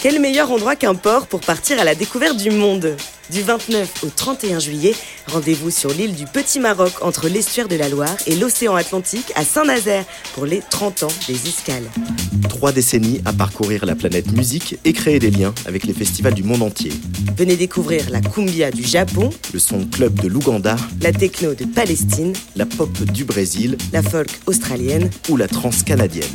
Quel meilleur endroit qu'un port pour partir à la découverte du monde? Du 29 au 31 juillet, rendez-vous sur l'île du Petit Maroc entre l'estuaire de la Loire et l'océan Atlantique à Saint-Nazaire pour les 30 ans des escales. Trois décennies à parcourir la planète musique et créer des liens avec les festivals du monde entier. Venez découvrir la cumbia du Japon, Le son club de l'Ouganda, la techno de Palestine, la pop du Brésil la folk australienne, ou la trance canadienne.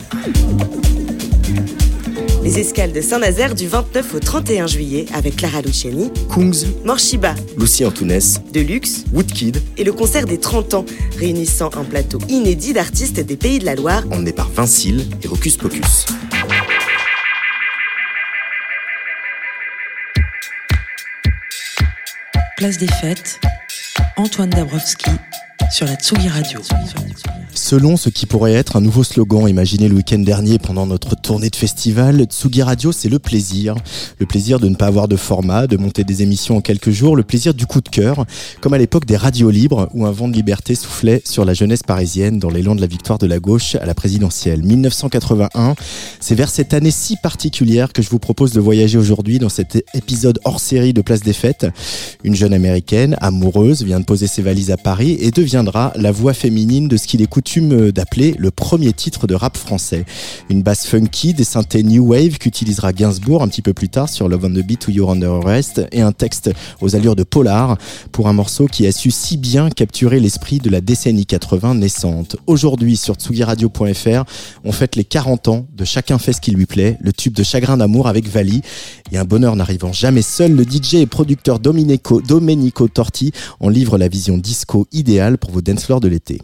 Les escales de Saint-Nazaire du 29 au 31 juillet avec Clara Luciani, Kungs, Morshiba, Lucie Antunes, Deluxe Woodkid, et le concert des 30 ans, réunissant un plateau inédit d'artistes des pays de la Loire. Emmené par Vincile et Rocus Pocus. Place des Fêtes, Antoine Dabrowski sur la Tsugi Radio. Selon ce qui pourrait être un nouveau slogan imaginé le week-end dernier pendant notre tournée de festival, Tsugi Radio, c'est le plaisir. Le plaisir de ne pas avoir de format, de monter des émissions en quelques jours, le plaisir du coup de cœur, comme à l'époque des radios libres où un vent de liberté soufflait sur la jeunesse parisienne dans l'élan de la victoire de la gauche à la présidentielle. 1981, c'est vers cette année si particulière que je vous propose de voyager aujourd'hui dans cet épisode hors série de Place des Fêtes. Une jeune américaine, amoureuse, vient de poser ses valises à Paris et deviendra la voix féminine de ce qu'il est coutume d'appeler le premier titre de rap français. Une basse funky, des synthés new wave qu'utilisera Gainsbourg un petit peu plus tard sur Love on the Beat ou You're Under Arrest et un texte aux allures de polar pour un morceau qui a su si bien capturer l'esprit de la décennie 80 naissante. Aujourd'hui sur tsugiradio.fr, on fête les 40 ans de Chacun fait ce qui lui plaît, le tube de Chagrin d'amour avec Vali et un bonheur n'arrivant jamais seul, le DJ et producteur Domenico, Domenico Torti en livre la vision disco idéale pour vos dance floors de l'été.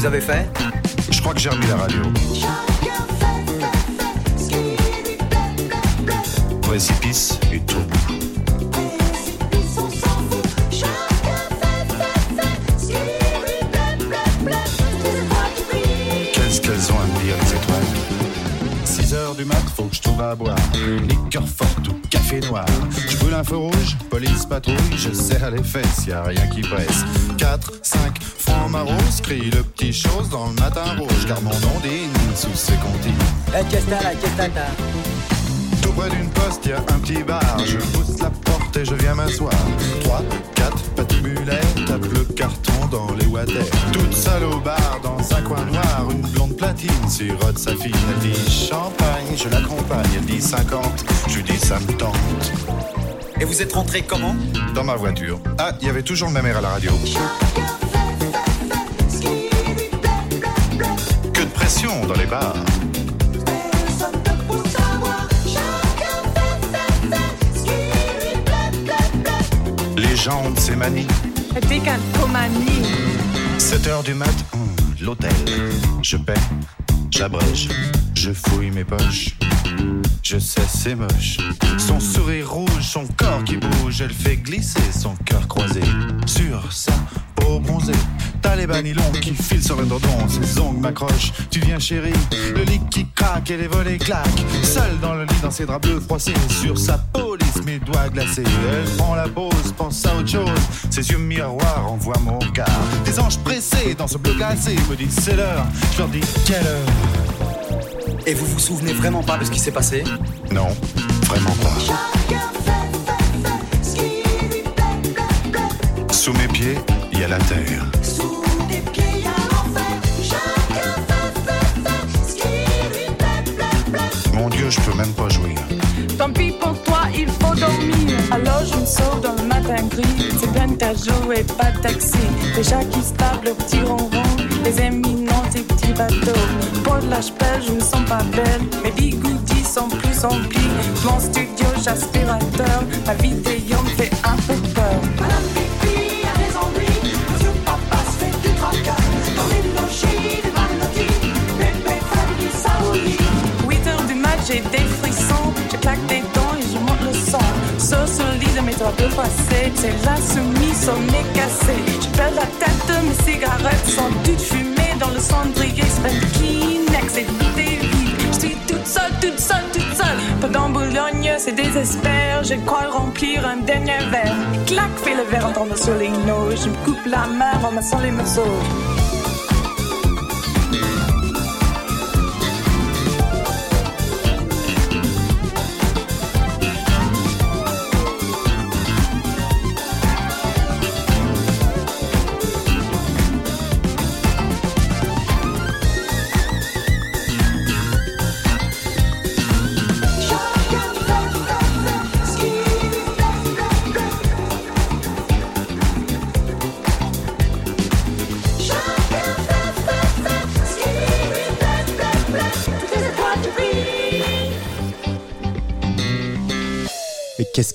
Vous avez fait Je crois que j'ai remis la radio. Précipice et tout. Qu'est-ce qu'elles ont à me dire, les étoiles? 6 heures du mat, faut que je trouve à boire. Liqueur forte ou café noir. Je brûle un feu rouge, police patrouille, je serre les fesses, y a rien qui presse. 4, 5, francs marron, crie le petit chose dans le matin rouge, car mon ondine sous ses comptines. Tout près d'une poste, y a un petit bar. Je pousse la porte et je viens m'asseoir. 3, 4, patibulaire, tape le carton dans les water. Toute seule au bar, dans un coin noir, une blonde platine sirote sa fille. Elle dit champagne, je l'accompagne. Elle dit 50, je lui dis ça me tente. Et vous êtes rentré comment? Dans ma voiture. Ah, il y avait toujours ma mère à la radio. Dans les bars. Les gens ont de ces manies. Décalcomanie. 7 heures du mat, hum, l'hôtel. Je paie, j'abrège, je fouille mes poches. Je sais, c'est moche. Son sourire rouge, son corps qui bouge, elle fait glisser son cœur croisé sur sa T'as les banilons qui filent sur un dordon, ses ongles m'accrochent. Tu viens chérie, le lit qui craque et les volets claquent. Seul dans le lit, dans ses draps bleus froissés, sur sa police, mes doigts glacés. Elle prend la pause, pense à autre chose. Ses yeux miroirs envoient mon regard. Des anges pressés dans ce bleu glacé me disent c'est l'heure. Je leur dis quelle heure? Et vous vous souvenez vraiment pas de ce qui s'est passé? Non, vraiment pas. Sous mes pieds, la terre. Mon Dieu, je peux même pas jouir. Tant pis pour toi, il faut dormir. Alors je me sauve dans le matin gris. C'est bien que t'as joué, pas taxi. Déjà qui se tape le petit ronron. Les éminents, tes petits bateaux. Pour chapelle, je me sens pas belle. Mes bigoudis sont plus remplis. Mon studio, j'aspirateur. Ma vidéo me fait un peu peur. Lit de passé, c'est la soumise nez cassé. Je perds la tête de mes cigarettes sans doute fumées dans le cendrier. Kleenex et est vide. Je suis toute seule, toute seule, toute seule. Pendant Boulogne, c'est désespère. Je crois remplir un dernier verre. Clac, fais le verre en tombant sur les. Je me coupe la main en massant les morceaux.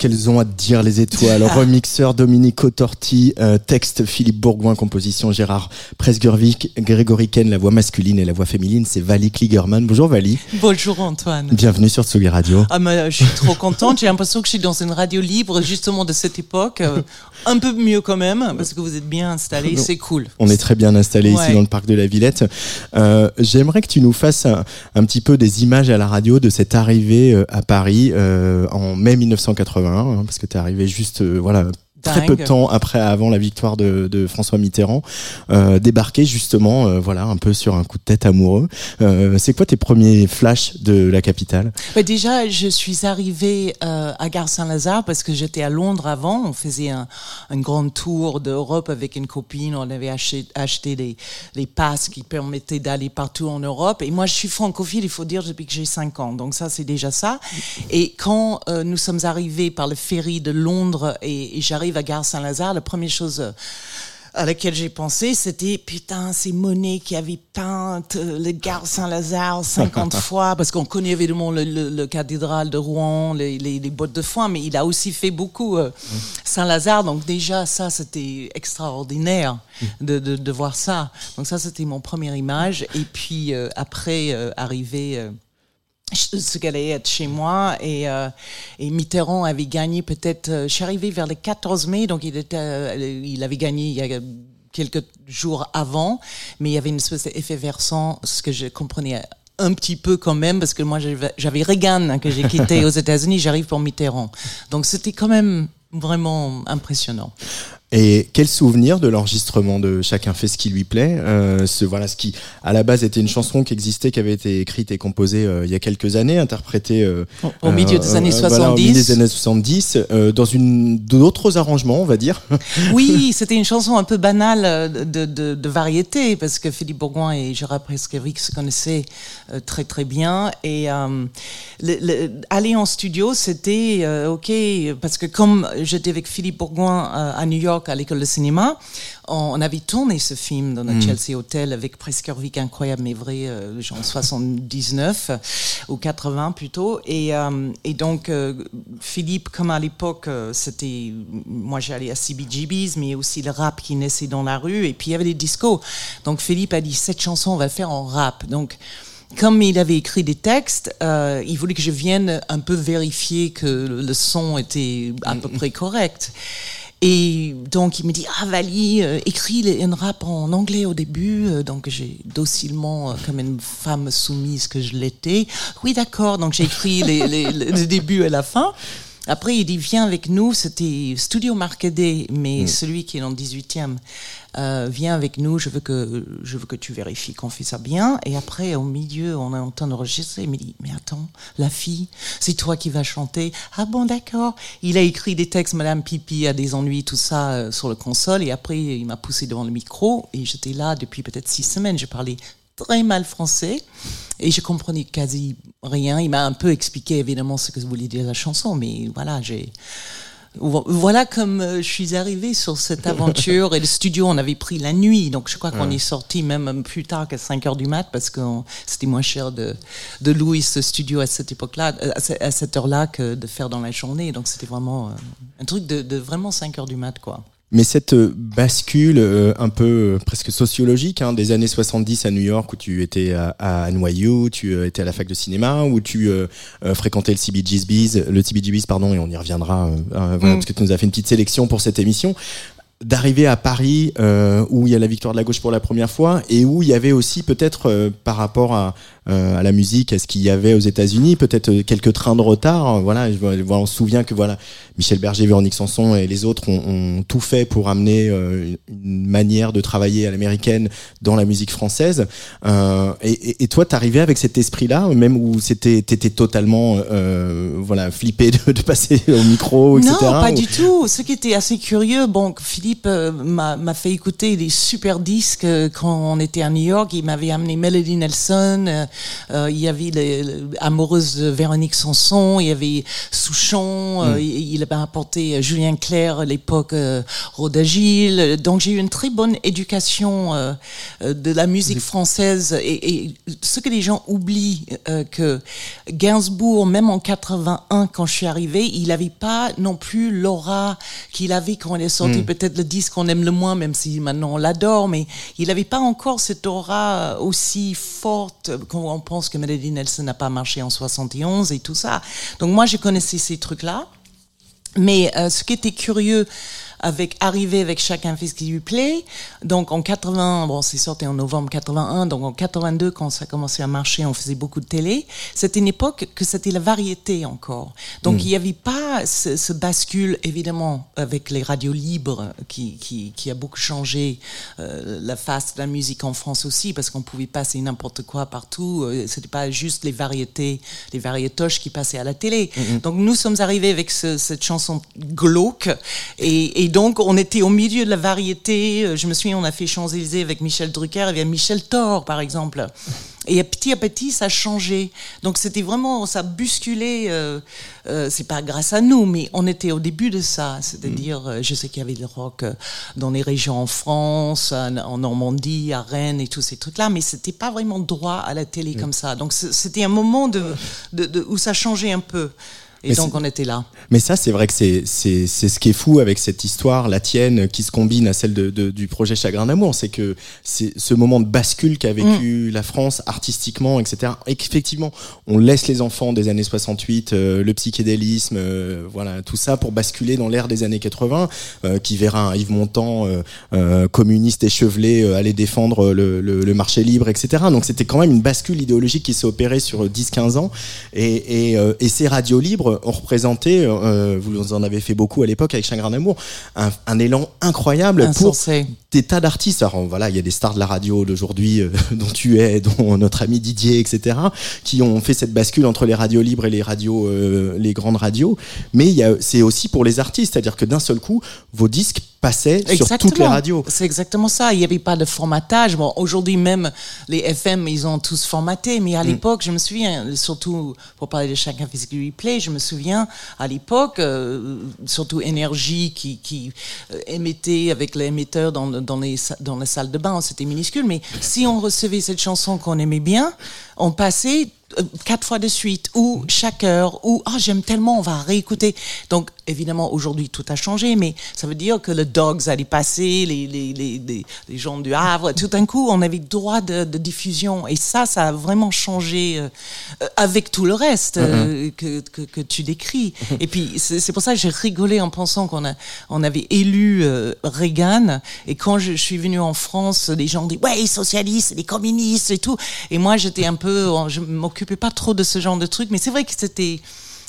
Qu'elles ont à dire les étoiles Remixeur Dominique Torti, euh, texte Philippe Bourgoin, composition Gérard Presgurvic, Grégory Ken, la voix masculine et la voix féminine, c'est Vali Kligerman. Bonjour Vali, Bonjour Antoine. bienvenue sur Tsugi Radio. Ah, mais je suis trop contente. J'ai l'impression que je suis dans une radio libre, justement de cette époque. Euh, un peu mieux quand même, parce que vous êtes bien installés. C'est cool. On est très bien installé ici dans le parc de la Villette. Euh, J'aimerais que tu nous fasses un, un petit peu des images à la radio de cette arrivée à Paris en mai 1981, hein, parce que tu es arrivé juste euh, voilà très peu de temps après avant la victoire de, de François Mitterrand, euh, débarquer justement euh, voilà un peu sur un coup de tête amoureux. Euh, C'est quoi tes premiers flashs de la capitale? Bah, déjà, je suis arrivée à Gare Saint-Lazare parce que j'étais à Londres avant. On faisait un, un grand tour d'Europe avec une copine. On avait acheté, acheté des, des passes qui permettaient d'aller partout en Europe. Et moi, je suis francophile, il faut dire, depuis que j'ai 5 ans. Donc ça, c'est déjà ça. Et quand nous sommes arrivés par le ferry de Londres et, et j'arrive à Gare Saint-Lazare, la première chose... euh, à laquelle j'ai pensé, c'était putain, c'est Monet qui avait peint euh, le gare Saint-Lazare 50 fois, parce qu'on connaît évidemment le, le, le cathédrale de Rouen, les, les, les bottes de foin, mais il a aussi fait beaucoup euh, Saint-Lazare, donc déjà ça c'était extraordinaire de, de, de voir ça. Donc ça c'était mon première image, et puis euh, après euh, arrivé. Ce qu'elle allait être chez moi et, euh, et Mitterrand avait gagné peut-être euh, je suis arrivée vers le 14 mai donc il était euh, il avait gagné il y a quelques jours avant mais il y avait une espèce d'effet versant ce que je comprenais un petit peu quand même parce que moi j'avais- j'avais Reagan hein, que j'ai quitté aux États-Unis j'arrive pour Mitterrand. Donc c'était quand même vraiment impressionnant Et quel souvenir de l'enregistrement de Chacun fait ce qui lui plaît euh, ce, Voilà, ce qui, à la base, était une chanson qui existait, qui avait été écrite et composée euh, il y a quelques années, interprétée euh, Au- milieu des années voilà, au 70. milieu des années 70, euh, dans une d'autres arrangements, on va dire. Oui, c'était une chanson un peu banale de, de, de variété parce que Philippe Bourgoin et Gérard Presqueric se connaissaient très très bien et le- le- aller en studio c'était ok parce que comme j'étais avec Philippe Bourgoin à New York à l'école de cinéma, on, avait tourné ce film dans notre Chelsea Hotel avec Presqueric incroyable mais vrai, euh, genre 79 euh, ou 80 plutôt. Et, euh, et donc euh, Philippe comme à l'époque euh, c'était moi j'allais à CBGB's mais aussi le rap qui naissait dans la rue et puis il y avait des discos. Donc Philippe a dit cette chanson on va le faire en rap. Donc comme il avait écrit des textes, euh, il voulait que je vienne un peu vérifier que le le son était à peu près correct. Et donc il me dit ah Vali euh, écris un rap en anglais au début. Euh, donc j'ai docilement euh, comme une femme soumise que je l'étais. Oui d'accord. Donc j'ai écrit les, les- les- le début et la fin Après, il dit, viens avec nous. C'était Studio Marcadet, mais Mm. celui qui est dans le 18e. Euh, viens avec nous, je veux que je veux que tu vérifies qu'on fait ça bien. Et après, au milieu, on est en train d'enregistrer. Il me dit, mais attends, la fille, c'est toi qui vas chanter. Ah bon, d'accord. Il a écrit des textes, Madame Pipi a des ennuis, tout ça euh, sur le console. Et après, il m'a poussé devant le micro. Et j'étais là depuis peut-être six semaines. Je parlais très mal français. Et je comprenais quasi rien. Il m'a un peu expliqué évidemment ce que voulait dire la chanson, mais voilà, j'ai Vo- voilà comme euh, je suis arrivée sur cette aventure. Et le studio on avait pris la nuit. Donc je crois qu'on est sorti même plus tard qu'à 5 heures du mat parce que c'était moins cher de, de louer ce studio à cette époque-là euh, à ce- à cette heure-là que de faire dans la journée. Donc c'était vraiment euh, un truc de, de vraiment 5 heures du mat quoi Mais cette euh, bascule euh, un peu euh, presque sociologique hein, des années 70 à New York où tu étais à, à NYU, tu euh, étais à la fac de cinéma, où tu fréquentais le CBGB's, le CBGB's pardon, et on y reviendra voilà, Mm. parce que tu nous as fait une petite sélection pour cette émission. D'arriver à Paris euh, où il y a la victoire de la gauche pour la première fois et où il y avait aussi peut-être euh, par rapport à, euh, à la musique, à ce qu'il y avait aux États-Unis, peut-être euh, quelques trains de retard. Voilà, je on se souvient que voilà, Michel Berger, Véronique Sanson et les autres ont, ont tout fait pour amener euh, une manière de travailler à l'américaine dans la musique française. Euh, et, et- et toi, t'arrivais avec cet esprit-là, même où c'était, t'étais totalement, euh, voilà, flippé de, de passer au micro, etc. Non, pas ou- du tout. Ce qui était assez curieux, bon, Philippe euh, m'a fait écouter des super disques euh, quand on était à New York. Il m'avait amené Melody Nelson. euh, il y avait les, les Amoureuse de Véronique Sanson. Il y avait Souchon. euh, il, avait apporté Julien Clerc à l'époque, euh, Rhoda Gilles. Donc j'ai eu une très bonne éducation de la musique française. Et, et ce que les gens oublient, que Gainsbourg, même en 81, quand je suis arrivée, il n'avait pas non plus l'aura qu'il avait quand il est sorti peut-être le disque qu'on aime le moins, même si maintenant on l'adore, mais il n'avait pas encore cette aura aussi forte quand on pense que Melody Nelson n'a pas marché en 71 et tout ça. Donc moi, je connaissais ces trucs-là. Mais euh, ce qui était curieux avec arriver avec chacun fait ce qui lui plaît. Donc en 80, bon c'est sorti en novembre 81, donc en 82 quand ça a commencé à marcher, on faisait beaucoup de télé. C'était une époque que c'était la variété encore. Donc il n'y avait pas ce, ce bascule évidemment avec les radios libres qui, qui, qui a beaucoup changé euh, la face de la musique en France aussi parce qu'on pouvait passer n'importe quoi partout. Euh, C'était pas juste les variétés, les variétoches qui passaient à la télé. Donc nous sommes arrivés avec ce- cette chanson glauque et, et donc on était au milieu de la variété. Euh, Je me souviens, on a fait Champs-Élysées avec Michel Drucker, il y a Michel Thor par exemple. Et petit à petit, ça a changé. Donc c'était vraiment, ça a bousculé. Euh, euh, c'est pas grâce à nous, mais on était au début de ça. C'est-à-dire, euh, je sais qu'il y avait le rock euh, dans les régions en France, en, Normandie, à Rennes et tous ces trucs-là, mais c'était pas vraiment droit à la télé comme ça. Donc c'était un moment de, de, de- où ça changeait un peu. Et Mais donc on était là. Mais ça, c'est vrai que c'est c'est c'est ce qui est fou avec cette histoire, la tienne, qui se combine à celle de, de- du projet Chagrin d'amour, c'est que c'est ce moment de bascule qu'a vécu la France artistiquement, etc. Et qu'effectivement, on laisse les enfants des années 68, euh, le psychédélisme, euh, voilà, tout ça pour basculer dans l'ère des années 80, euh, qui verra un Yves Montand euh, euh, communiste échevelé euh, aller défendre le, le, le marché libre, etc. Donc c'était quand même une bascule idéologique qui s'est opérée sur 10-15 ans. Et, et, euh, et ces radios libres ont représenté, euh, vous en avez fait beaucoup à l'époque avec Chagrin d'amour, un, un élan incroyable pour des tas d'artistes. Alors voilà, il y a des stars de la radio d'aujourd'hui, euh, dont tu es, dont notre ami Didier, etc., qui ont fait cette bascule entre les radios libres et les radios, euh, les grandes radios. Mais c'est aussi pour les artistes, c'est-à-dire que d'un seul coup, vos disques passaient sur toutes les radios. C'est exactement ça. Il n'y avait pas de formatage. Bon, aujourd'hui même, les FM, ils ont tous formaté. Mais à Mm. l'époque, je me souviens, surtout pour parler de chacun lui plaît, je me souviens à l'époque, euh, surtout Énergie qui, qui euh, émettait avec l'émetteur dans, dans, les, dans la salle de bain, c'était minuscule. Mais si on recevait cette chanson qu'on aimait bien, on passait quatre fois de suite ou chaque heure ou ah j'aime tellement on va réécouter. Donc évidemment aujourd'hui tout a changé mais ça veut dire que le Dogs allait passer les les, les, les, les gens du Havre tout d'un coup on avait droit de, de diffusion. Et ça ça a vraiment changé euh, euh, avec tout le reste euh, que, que, que tu décris. Et puis c'est pour ça que j'ai rigolé en pensant qu'on a on avait élu euh, Reagan. Et quand je, je suis venu en France les gens disaient ouais les socialistes les communistes et tout. Et moi j'étais un peu je m'occupais pas trop de ce genre de trucs mais c'est vrai que c'était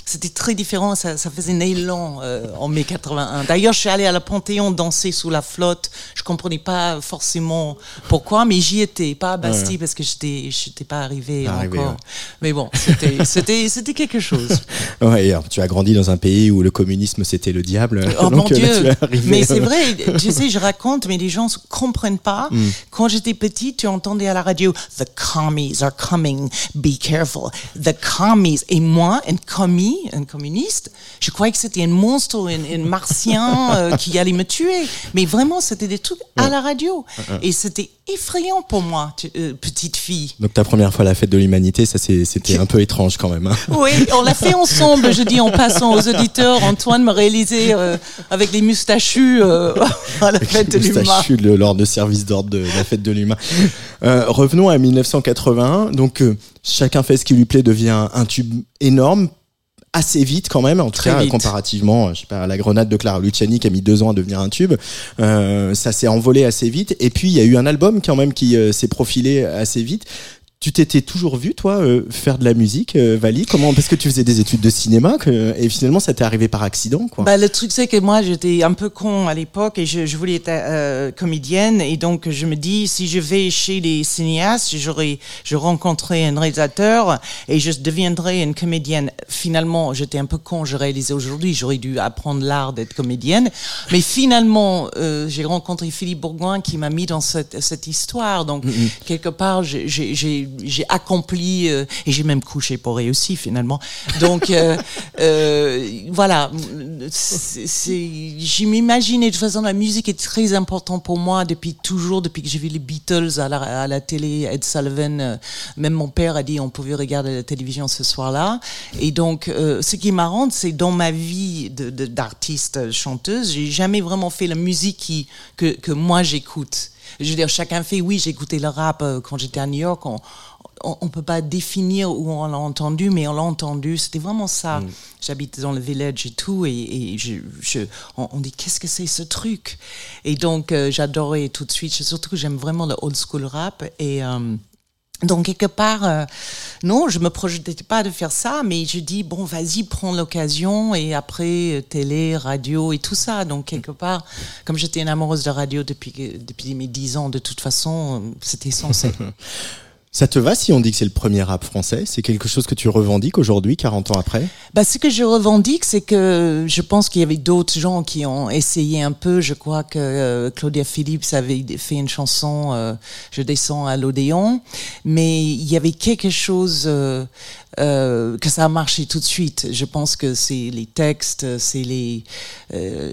c'était très différent. Ça, ça faisait un élan euh, en mai 81. D'ailleurs, je suis allée à la Panthéon danser sous la flotte. Je comprenais pas forcément pourquoi, mais j'y étais. Pas à Bastille parce que j'étais, j'étais pas arrivée encore. ouais. Mais bon, c'était, c'était, c'était quelque chose. Ouais, alors, tu as grandi dans un pays où le communisme c'était le diable. Oh donc, mon euh, là, Dieu arrivé, Mais c'est euh, vrai, tu sais, je raconte, mais les gens ne comprennent pas. Mm. Quand j'étais petite, tu entendais à la radio « The commies are coming, be careful ». The commies. Et moi, un commis, un communiste, je croyais que c'était un monstre, un, un martien euh, qui allait me tuer. Mais vraiment, c'était des trucs à la radio. Et c'était effrayant pour moi, tu- euh, petite fille. Donc ta première fois à la fête de l'humanité, ça c'était un peu étrange quand même. hein. Oui, on l'a fait ensemble, je dis en passant aux auditeurs. Antoine m'a réalisé euh, avec les moustachus euh, à la fête de l'humain. Moustachu le- lors de service d'ordre de la fête de l'humain. Euh, revenons à 1981. Donc chacun fait ce qui lui plaît devient un tube énorme assez vite quand même. En tout Très cas comparativement je sais pas à la grenade de Clara Luciani qui a mis deux ans à devenir un tube Euh, ça s'est envolé assez vite. Et puis il y a eu un album quand même qui euh, s'est profilé assez vite tu t'étais toujours vu toi euh, faire de la musique euh, Vali? Comment parce que tu faisais des études de cinéma que, et finalement ça t'est arrivé par accident quoi Bah, le truc, c'est que moi, j'étais un peu con à l'époque et je, je voulais être euh, comédienne. Et donc, je me dis, si je vais chez les cinéastes, j'aurais, je rencontrerai un réalisateur et je deviendrai une comédienne. Finalement, j'étais un peu con, je réalisais aujourd'hui, j'aurais dû apprendre l'art d'être comédienne. Mais finalement, euh, j'ai rencontré Philippe Bourgoin qui m'a mis dans cette, cette histoire. Donc, quelque part, j'ai- j'ai accompli euh, et j'ai même couché pour réussir finalement. Donc, euh, euh, voilà. Je m'imaginais, de toute façon, la musique est très importante pour moi depuis toujours, depuis que j'ai vu les Beatles à la, à la télé, Ed Sullivan. même mon père a dit on pouvait regarder la télévision ce soir-là. Et donc, ce qui est marrant, c'est dans ma vie d'artiste chanteuse, j'ai jamais vraiment fait la musique qui, que, que moi j'écoute. Je veux dire, chacun fait, oui, j'ai écouté le rap euh, quand j'étais à New York. On, on, on peut pas définir où on l'a entendu, mais on l'a entendu. C'était vraiment ça. J'habite dans le village et tout, et, et je, je, on, on dit qu'est-ce que c'est ce truc? Et donc euh, j'adorais tout de suite. Surtout que j'aime vraiment le old school rap et euh, donc quelque part, euh, non, je me projetais pas de faire ça, mais je dis bon, vas-y, prends l'occasion et après euh, télé, radio et tout ça. Donc quelque part, comme j'étais une amoureuse de radio depuis que- depuis mes 10 ans, de toute façon, euh, c'était censé. Ça te va si on dit que c'est le premier rap français? C'est quelque chose que tu revendiques aujourd'hui, 40 ans après? Bah, ce que je revendique, c'est que je pense qu'il y avait d'autres gens qui ont essayé un peu. Je crois que euh, Claudia Phillips avait fait une chanson euh, Je descends à l'Odéon, mais il y avait quelque chose euh, euh, que ça a marché tout de suite. Je pense que c'est les textes, c'est les euh,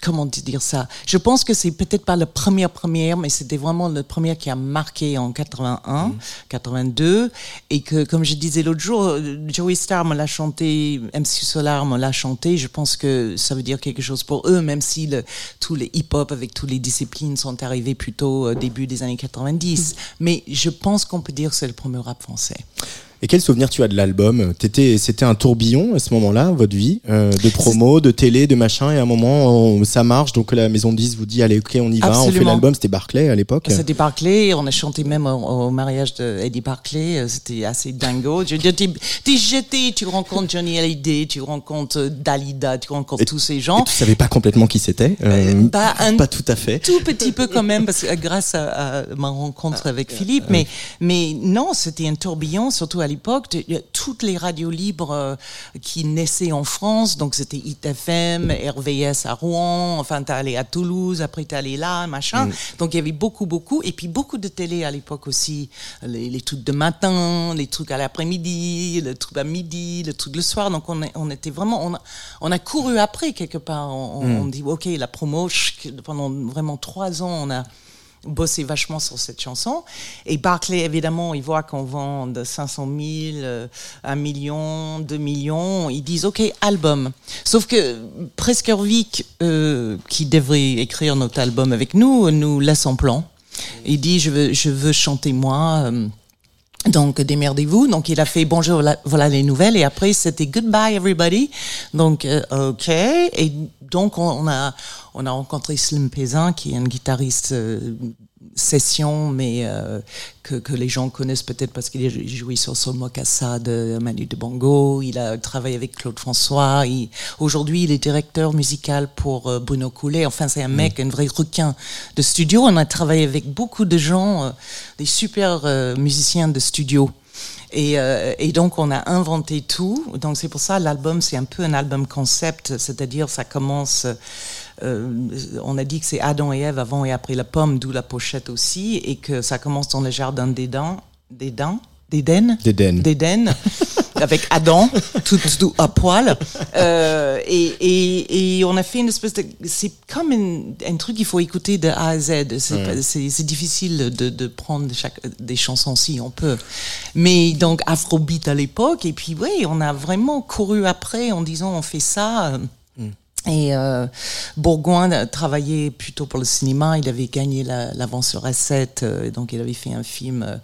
comment dire ça? Je pense que c'est peut-être pas la première première, mais c'était vraiment la première qui a marqué en 81, 82, et que comme je disais l'autre jour, euh, Joey Starr me l'a chanté, MC Solar me l'a chanté. Je pense que ça veut dire quelque chose pour eux, même si le, tous les hip-hop avec toutes les disciplines sont arrivés plutôt au début des années 90. Mais je pense qu'on peut dire que c'est le premier rap français. Et quel souvenir tu as de l'album? C'était un tourbillon à ce moment-là, votre vie, euh, de promo, de télé, de machin, et à un moment, on- ça marche, donc la maison de 10 vous dit, allez, ok, on y va, on fait l'album, c'était Barclay à l'époque. C'était Barclay, on a chanté même au, au mariage de Eddie Barclay, euh, c'était assez dingo. Je veux dire, t'es jeté, tu rencontres Johnny Hallyday, tu rencontres euh, Dalida, tu rencontres Et- tous ces Et gens. tu savais pas complètement qui c'était euh, bah, Pas tout à fait. Tout petit peu quand même, parce que grâce à, à ma rencontre avec Philippe, mais mais non, c'était un tourbillon, surtout à l'époque. Toutes les radios libres euh, qui naissaient en France, donc c'était ITFM, RVS à Rouen, enfin t'es allé à Toulouse, après t'es allé là, machin. Donc il y avait beaucoup, beaucoup, et puis beaucoup de télé à l'époque aussi, les, les trucs de matin, les trucs à l'après-midi, le truc à midi, le truc le soir. Donc on, on était vraiment, on a, on a couru après quelque part. On, on- on dit ok la promo pendant vraiment trois ans on a bossé vachement sur cette chanson et Barclay évidemment ils voient qu'on vend de 500 000 euh, 1 million 2 millions ils disent ok album sauf que Preskervik euh, qui devrait écrire notre album avec nous nous laisse en plan il dit je veux je veux chanter moi euh, donc démerdez-vous. Donc il a fait bonjour, voilà, les nouvelles. Et après c'était goodbye everybody. Donc euh, ok. Et donc on, on a on a rencontré Slim Pézin qui est un guitariste euh, sessions, mais euh, que, que les gens connaissent peut-être parce qu'il a joué sur Sol Mokassa de Manu de Bongo. Il a travaillé avec Claude François. Il- Aujourd'hui, il est directeur musical pour euh, Bruno Coulet. Enfin, c'est un mec, un vrai requin de studio. On a travaillé avec beaucoup de gens, euh, des super euh, musiciens de studio. Et, euh, et donc on a inventé tout. Donc c'est pour ça l'album c'est un peu un album concept, c'est-à-dire ça commence. Euh, on a dit que c'est Adam et Ève avant et après la pomme, d'où la pochette aussi, et que ça commence dans le jardin d'Éden, d'Éden, d'Éden, D'Éden. d'Éden, avec Adam, tout, tout à poil. Euh, et, et, et on a fait une espèce de. C'est comme une- un truc qu'il faut écouter de A à Z. C'est pas- c'est- c'est difficile de, de prendre chaque, des chansons si on peut. Mais donc Afrobeat à l'époque, et puis oui, on a vraiment couru après en disant on fait ça. Et euh, Bourgoin a travaillé plutôt pour le cinéma. Il avait gagné la- l'avance sur S7, euh, donc il avait fait un film euh,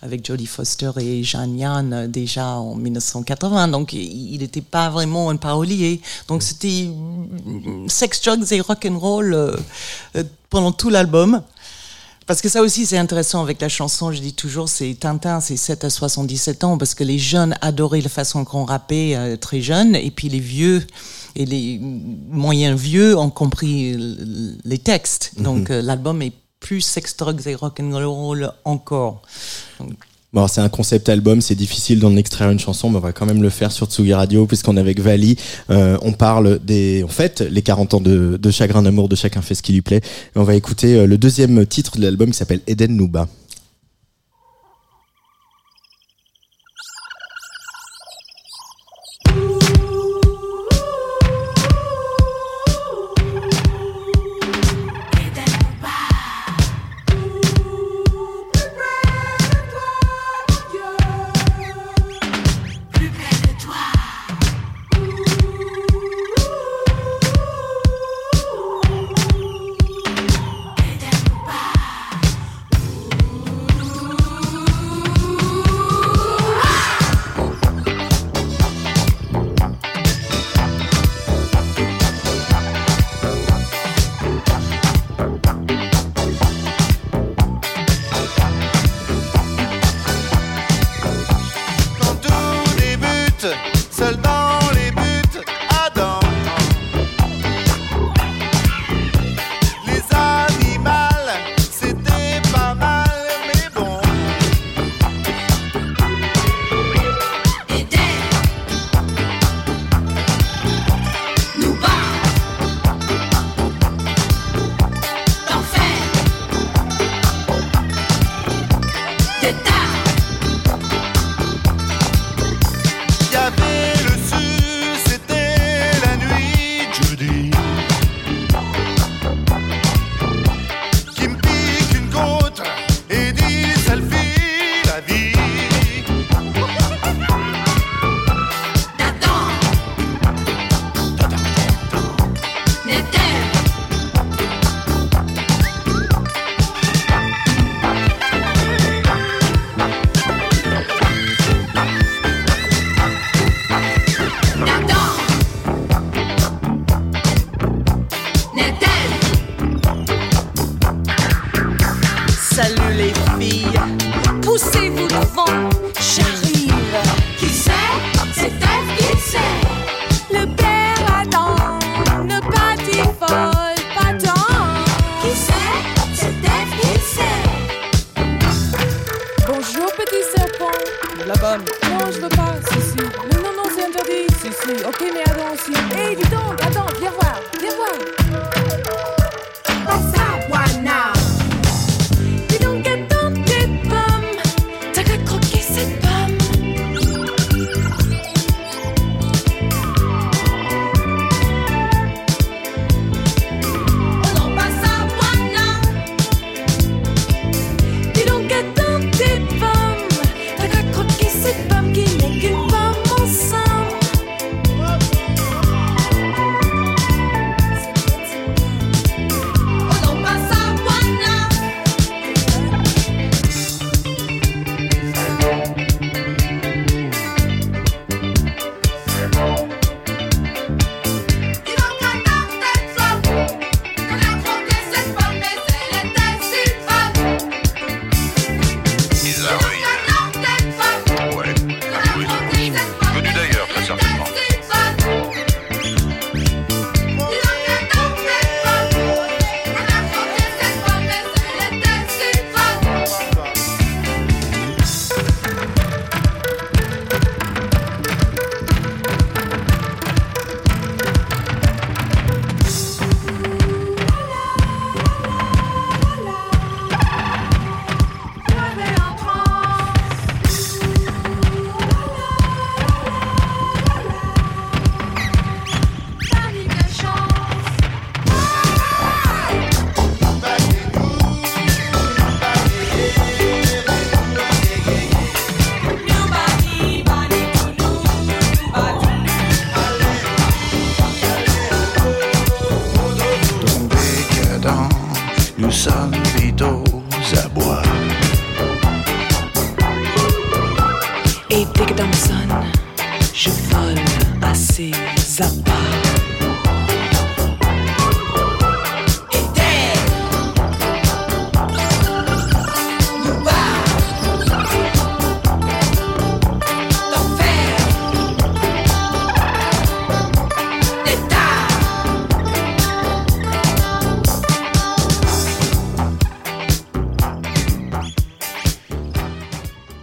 avec Jodie Foster et Jeanne Yann euh, déjà en 1980. Donc il n'était pas vraiment un parolier. Donc c'était mm, sex, drugs et rock and roll euh, euh, pendant tout l'album. Parce que ça aussi, c'est intéressant avec la chanson. Je dis toujours, c'est Tintin, c'est 7 à 77 ans, parce que les jeunes adoraient la façon qu'on rappait très jeunes, et puis les vieux et les moyens vieux ont compris les textes. Donc euh, l'album est plus sex, drugs et rock and roll encore. Donc, Bon, c'est un concept album, c'est difficile d'en extraire une chanson, mais on va quand même le faire sur Tsugi Radio, puisqu'on est avec Vali. Euh, on parle des, en fait, les 40 ans de, de chagrin d'amour, de chacun fait ce qui lui plaît. Et on va écouter euh, le deuxième titre de l'album qui s'appelle Eden Nuba.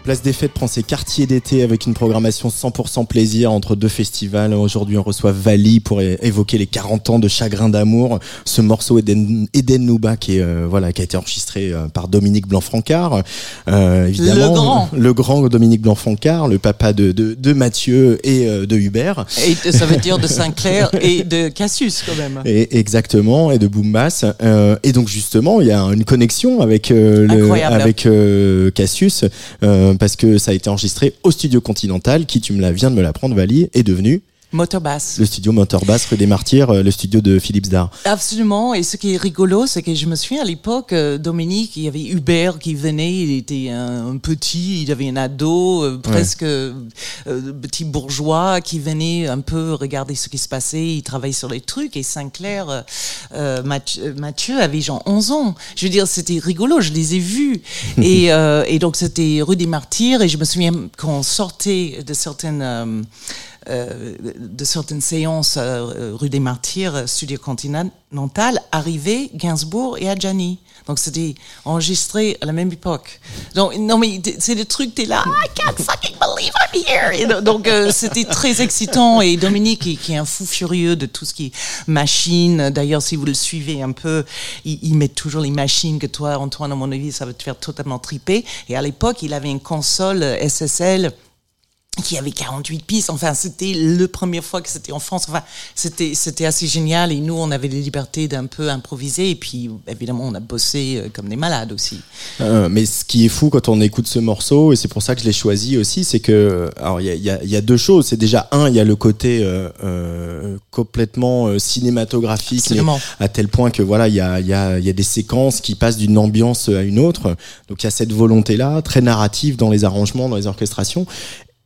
Place des Fêtes prend ses quartiers d'été avec une programmation 100% plaisir entre deux festivals. Aujourd'hui, on reçoit Vali pour évoquer les 40 ans de Chagrin d'amour. Ce morceau Eden, Eden Nouba qui, est, euh, voilà, qui a été enregistré euh, par Dominique Blanc-Francard. Euh, évidemment, Le grand. Le grand Dominique Blanc-Francard, le papa de, de, de Mathieu et euh, de Hubert. Et de- ça veut dire de Sinclair et de Cassius quand même. Et exactement, et de Boom Bass. Euh, et donc justement, il y a une connexion avec le, avec Cassius parce que ça a été enregistré au studio Continental, qui tu me la viens de me l'apprendre, Vali, est devenu Motorbass. le studio Motor Bass rue des Martyrs, euh, le studio de Philippe Zdar. Absolument. Et ce qui est rigolo, c'est que je me souviens à l'époque, euh, Dominique, il y avait Hubert qui venait, il était un, un petit, il avait un ado, euh, presque euh, petit bourgeois, qui venait un peu regarder ce qui se passait, il travaillait sur les trucs. Et Sinclair, euh, Mathieu, Mathieu avait genre 11 ans. Je veux dire, c'était rigolo, je les ai vus. et, euh, et donc, c'était rue des Martyrs. Et je me souviens qu'on sortait de certaines... euh, euh, de certaines séances euh, rue des Martyrs, euh, Studio Continental, arrivé Gainsbourg et Adjani. Donc c'était enregistré à la même époque. Donc non mais c'est le truc, t'es là, I can't fucking believe I'm here. Donc- euh, c'était très excitant et Dominique qui, est un fou furieux de tout ce qui est machine. D'ailleurs si vous le suivez un peu, il, il met toujours les machines que toi Antoine à mon avis ça va te faire totalement triper. Et à l'époque il avait une console euh, SSL qui avait 48 pistes. Enfin, c'était la première fois que c'était en France. Enfin, c'était c'était assez génial. Et nous, on avait la liberté d'un peu improviser. Et puis, évidemment, on a bossé euh, comme des malades aussi. Euh, mais ce qui est fou quand on écoute ce morceau, et c'est pour ça que je l'ai choisi aussi, c'est que, alors il y a, il y a- y a deux choses. C'est déjà un, il y a le côté euh, euh, complètement euh, cinématographique, à tel point que voilà, il y a, il y, a, il y a des séquences qui passent d'une ambiance à une autre. Donc il y a cette volonté-là, très narrative dans les arrangements, dans les orchestrations.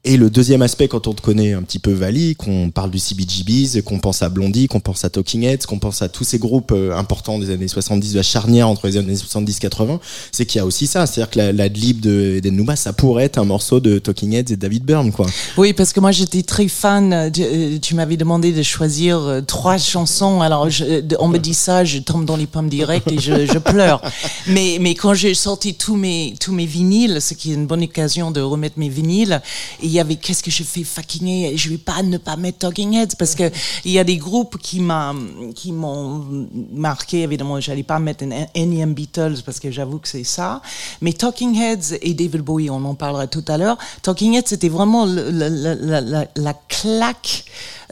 Et le deuxième aspect, quand on te connaît un petit peu Vali, qu'on parle du CBGBs, qu'on pense à Blondie, qu'on pense à Talking Heads, qu'on pense à tous ces groupes euh, importants des années 70, de la charnière entre les années 70-80, c'est qu'il y a aussi ça. C'est-à-dire que la, la Dlib de Eden Nouba, ça pourrait être un morceau de Talking Heads et David Byrne, quoi. Oui, parce que moi, j'étais très fan. euh, euh, tu m'avais demandé de choisir trois chansons. Alors, je- on me dit ça, je tombe dans les pommes directes et je, je pleure. Mais, mais quand j'ai sorti tous mes, tous mes vinyles, ce qui est une bonne occasion de remettre mes vinyles, et il y avait qu'est-ce que je fais fucking et je vais pas ne pas mettre Talking Heads parce que il y a des groupes qui m'a qui m'ont marqué. Évidemment j'allais pas mettre un énième Beatles parce que j'avoue que c'est ça. Mais Talking Heads et David Bowie on en parlera tout à l'heure. Talking Heads c'était vraiment la, la, la, la, la claque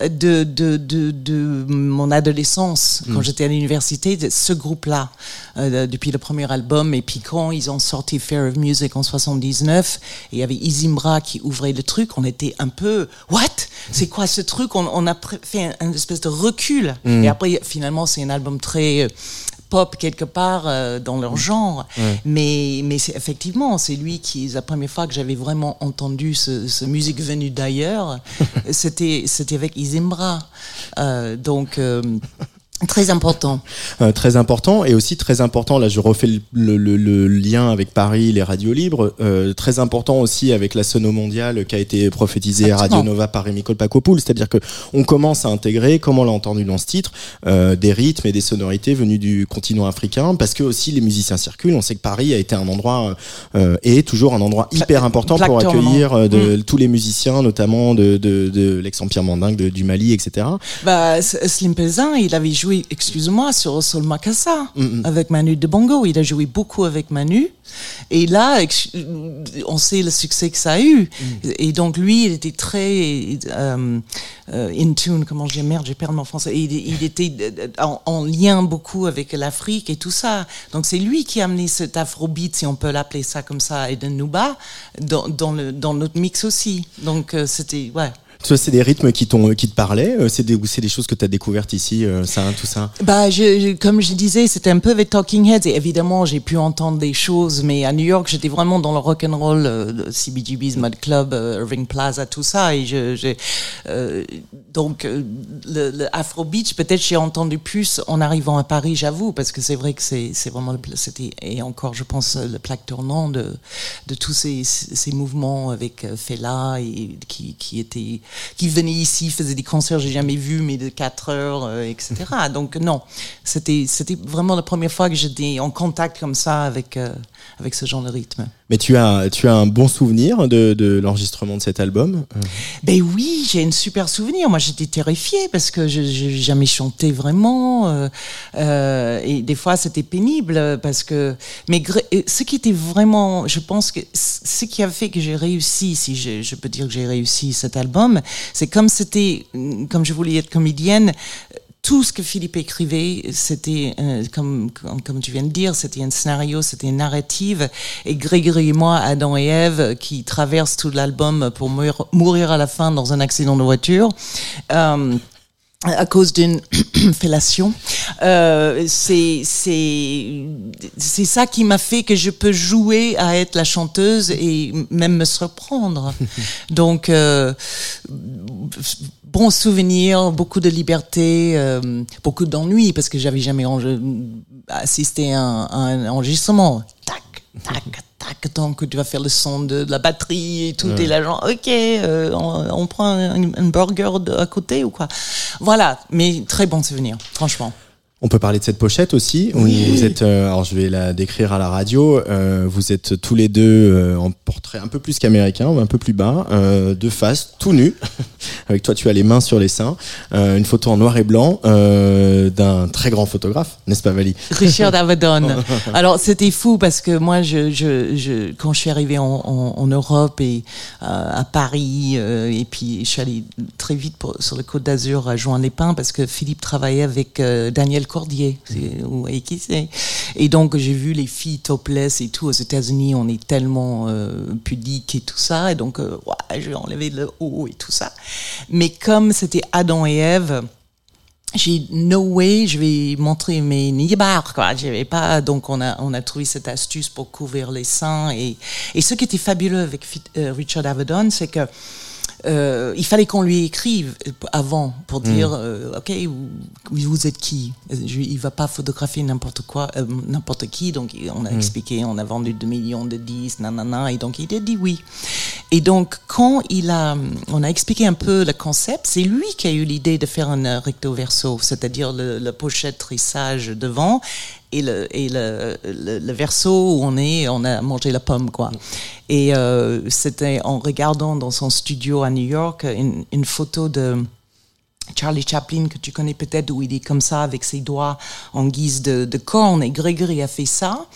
de, de, de, de mon adolescence. Quand j'étais à l'université ce groupe-là euh, depuis le premier album et puis quand ils ont sorti Fair of Music en 79 et il y avait Isimbra qui ouvrait le truc on était un peu what? C'est quoi ce truc? On, on a fait un, un espèce de recul. Et après finalement c'est un album très euh, pop quelque part euh, dans leur genre. Mais mais c'est effectivement c'est lui qui la première fois que j'avais vraiment entendu ce, ce musique venue d'ailleurs. C'était c'était avec Isimbra Euh, donc euh, très important. Euh, très important et aussi très important là je refais le, le- le- le lien avec Paris les radios libres euh, très important aussi avec la sono mondiale qui a été prophétisée à Radio. Nova par Rémi Pacopoul c'est-à-dire que on commence à intégrer comme on l'a entendu dans ce titre euh, des rythmes et des sonorités venus du continent africain parce que aussi les musiciens circulent. On sait que Paris a été un endroit euh, et est toujours un endroit hyper important plaque pour accueillir euh, de, tous les musiciens notamment de, de, de l'ex-empire mandingue de- du Mali etc Bah, Slim Pesin, il avait joué, excuse-moi, sur Sol Makassa Mm, avec Manu de Bongo. Il a joué beaucoup avec Manu. Et là, on sait le succès que ça a eu. Mm. Et donc lui, il était très euh, euh, in tune. Comment je dis merde, j'ai perdu mon français. Il, il était euh, en, en lien beaucoup avec l'Afrique et tout ça. Donc c'est lui qui a amené cet afrobeat, si on peut l'appeler ça comme ça, et de Nuba dans, dans, le, dans notre mix aussi. Donc c'était ouais. Toi, c'est des rythmes qui, qui te parlaient euh, C'est des, c'est des choses que tu as découvertes ici, euh, ça, tout ça? Bah, comme je disais, c'était un peu avec Talking Heads et évidemment j'ai pu entendre des choses, mais à New York j'étais vraiment dans le rock and roll, euh, CBGB's, Mud Club, euh, Irving Plaza, tout ça et euh, donc euh, le, Afro Beach peut-être j'ai entendu plus en arrivant à Paris, j'avoue, parce que c'est vrai que c'est vraiment le c'était et encore je pense euh, le plaque tournant de tous ces mouvements avec euh, Fela et qui qui était qui venait ici, faisait des concerts j'ai jamais vu mais de 4 heures euh, etc. Donc non, c'était c'était vraiment la première fois que j'étais en contact comme ça avec euh, avec ce genre de rythme. Mais tu as, tu as un bon souvenir de, de l'enregistrement de cet album Euh, Ben oui, j'ai un super souvenir. Moi, j'étais terrifiée parce que je n'ai jamais chanté vraiment. euh, euh, et des fois, c'était pénible parce que. Mais ce qui était vraiment. Je pense que ce qui a fait que j'ai réussi, si je, je peux dire que j'ai réussi cet album, c'est comme c'était. Comme je voulais être comédienne. Tout ce que Philippe écrivait, c'était, euh, comme, comme, tu viens de dire, c'était un scénario, c'était une narrative. Et Grégory et moi, Adam et Ève, qui traversent tout l'album pour mourir, mourir à la fin dans un accident de voiture. Euh, à cause d'une fellation. Euh, c'est ça qui m'a fait que je peux jouer à être la chanteuse et même me surprendre. Donc euh, bon souvenir, beaucoup de liberté, euh, beaucoup d'ennui parce que j'avais jamais assisté à un, à un enregistrement. Tac, tac, tac, donc tu vas faire le son de, de la batterie et tout, et là genre, ok, euh, on, on prend un, un burger de- à côté ou quoi. Voilà, mais très bon souvenir, franchement. On peut parler de cette pochette aussi. où Vous êtes, euh, alors je vais la décrire à la radio. euh, vous êtes tous les deux euh, en portrait un peu plus qu'américain, un peu plus bas, de face, tout nu. Avec toi, tu as les mains sur les seins. Une photo en noir et blanc d'un très grand photographe, n'est-ce pas, Vali Richard Avedon. Alors c'était fou parce que moi, je, je, je, quand je suis arrivée en, en, en Europe et à Paris, et puis je suis allée très vite pour, sur le Côte d'Azur à Juan-les-Pins parce que Philippe travaillait avec Daniel Cordier. Vous voyez qui c'est? Et donc j'ai vu les filles topless et tout aux États-Unis. On est tellement euh, pudique et tout ça, et donc euh, ouais, je vais enlever le haut et tout ça. Mais comme c'était Adam et Ève j'ai no way, je vais montrer mes nibards, quoi. J'avais pas, donc on a, on a trouvé cette astuce pour couvrir les seins et, et ce qui était fabuleux avec euh, Richard Avedon, c'est que euh, il fallait qu'on lui écrive avant pour dire, euh, ok, vous, vous êtes qui? Je- Il va pas photographier n'importe quoi, euh, n'importe qui. Donc on a expliqué, on a vendu 2 millions de disques, nanana, et donc il a dit oui. Et donc quand il a, on a expliqué un peu le concept, c'est lui qui a eu l'idée de faire un euh, recto verso, c'est-à-dire le, le pochette trissage devant et le le, verso où on est on a mangé la pomme quoi. Et euh, c'était en regardant dans son studio à New York une, une photo de Charlie Chaplin que tu connais peut-être où il est comme ça avec ses doigts en guise de, de corne et Gregory a fait ça.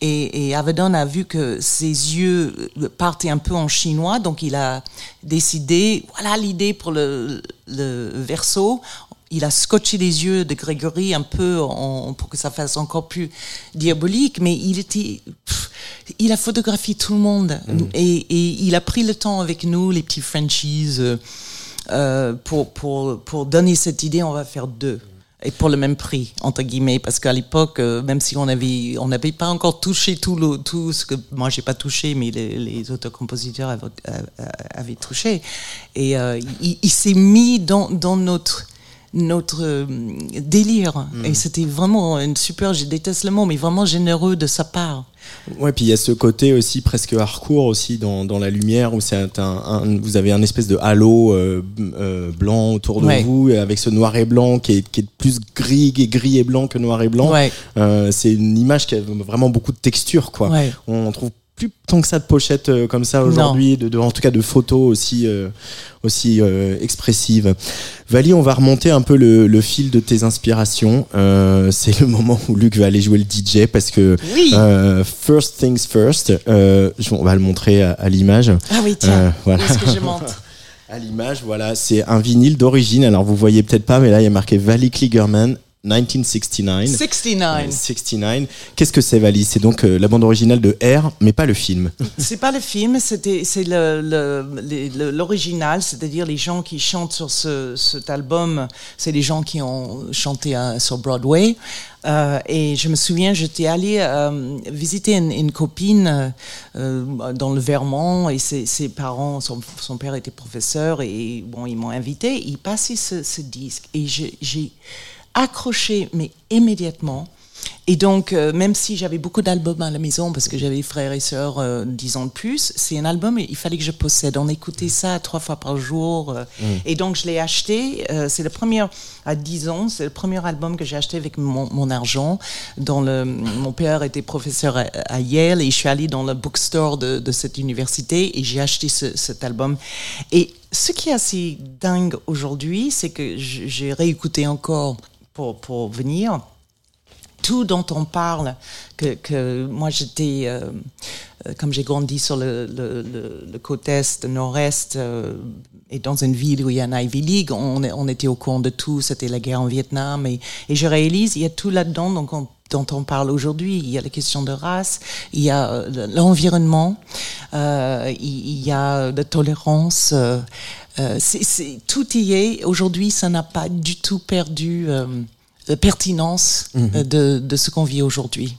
Et, et Avedon a vu que ses yeux partaient un peu en chinois donc il a décidé voilà l'idée pour le, le verso il a scotché les yeux de Grégory un peu en- pour que ça fasse encore plus diabolique, mais il était, pff, il a photographié tout le monde. Et, et il a pris le temps avec nous, les petits Frenchies, euh, euh, pour, pour, pour donner cette idée, on va faire deux. Et pour le même prix, entre guillemets, parce qu'à l'époque, euh, même si on avait, on n'avait pas encore touché tout, le, tout ce que moi j'ai pas touché, mais les, les auteurs-compositeurs avaient, euh, avaient touché, et euh, il, il s'est mis dans, dans notre notre euh, délire. Et c'était vraiment une super, je déteste le mot, mais vraiment généreux de sa part. Ouais, puis il y a ce côté aussi presque hardcore aussi dans, dans la lumière où c'est un, un- vous avez un espèce de halo euh, euh, blanc autour de Ouais. vous avec ce noir et blanc qui est, qui est plus gris, et gris et blanc que noir et blanc. Ouais. Euh, c'est une image qui a vraiment beaucoup de texture quoi. Ouais. On trouve plus tant que ça de pochettes euh, comme ça aujourd'hui, de, de- en tout cas de photos aussi euh, aussi euh, expressives. Vali, on va remonter un peu le, le fil de tes inspirations. Euh, c'est le moment où Luc va aller jouer le DJ parce que Oui. euh, First Things First, euh, je- on va le montrer à, à l'image. Ah oui, tiens, voilà. est-ce que je monte À l'image, voilà, c'est un vinyle d'origine. Alors vous voyez peut-être pas, mais là il y a marqué Valley Kligerman 1969. 69. 69. Qu'est-ce que c'est, Valis C'est donc euh, la bande originale de R, mais pas le film. C'est pas le film, c'était c'est le- le- le- l'original, c'est-à-dire les gens qui chantent sur ce, cet album, c'est les gens qui ont chanté euh, sur Broadway. Euh, et je me souviens, j'étais allée euh, visiter une, une copine euh, dans le Vermont et ses, ses parents, son, son père était professeur et bon, ils m'ont invité. Ils passaient ce, ce disque et j'ai- accroché, mais immédiatement. Et donc, euh, même si j'avais beaucoup d'albums à la maison, parce que j'avais des frères et sœurs euh, 10 ans de plus, c'est un album, il fallait que je possède. On écoutait ça trois fois par jour. euh, Et donc, je l'ai acheté. euh, c'est le premier, à 10 ans, c'est le premier album que j'ai acheté avec mon, mon argent. Dans le, mon père était professeur à, à Yale et je suis allée dans le bookstore de, de cette université et j'ai acheté ce- cet album. Et ce qui est assez dingue aujourd'hui, c'est que j'ai réécouté encore pour, pour venir tout dont on parle, que, que moi j'étais, euh, euh, comme j'ai grandi sur le, le, le, le côte est, nord-est, euh, et dans une ville où il y a un Ivy League, on, on était au courant de tout, c'était la guerre en Vietnam, et, et je réalise, il y a tout là-dedans donc on- dont on parle aujourd'hui. Il y a la question de race, il y a euh, l'environnement, euh, il, il y a la tolérance. Euh, c'est- c'est- tout y est. Aujourd'hui, ça n'a pas du tout perdu euh, la pertinence euh, de, de ce qu'on vit aujourd'hui.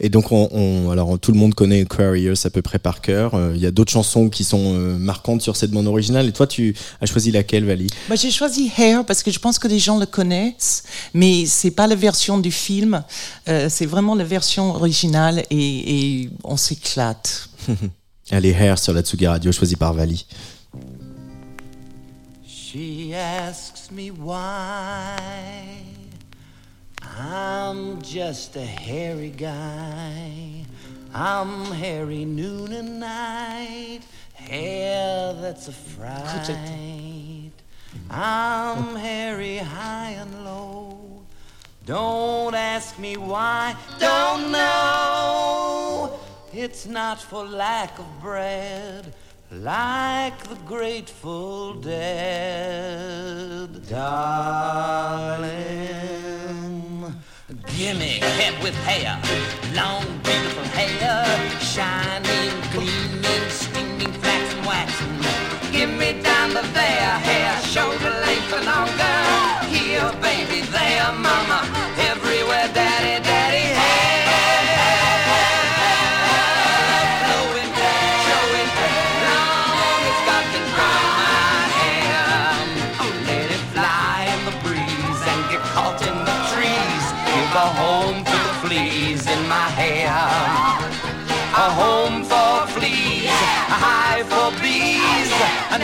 Et donc, on, on- alors tout le monde connaît Aquarius à peu près par cœur. Euh, Il y a d'autres chansons qui sont euh, marquantes sur cette bande originale. Et toi, tu as choisi laquelle, Vali? Bah, j'ai choisi Hair parce que je pense que les gens le connaissent, mais c'est pas la version du film, euh, c'est vraiment la version originale et, et on s'éclate. Allez, Hair sur la Tsugi Radio, choisi par Vali. She asks me why I'm just a hairy guy. I'm hairy noon and night, hair that's a fright. I'm hairy high and low. Don't ask me why, don't know. It's not for lack of bread, like the Grateful Dead. Darling, gimme head with hair, long beautiful hair, shining, gleaming,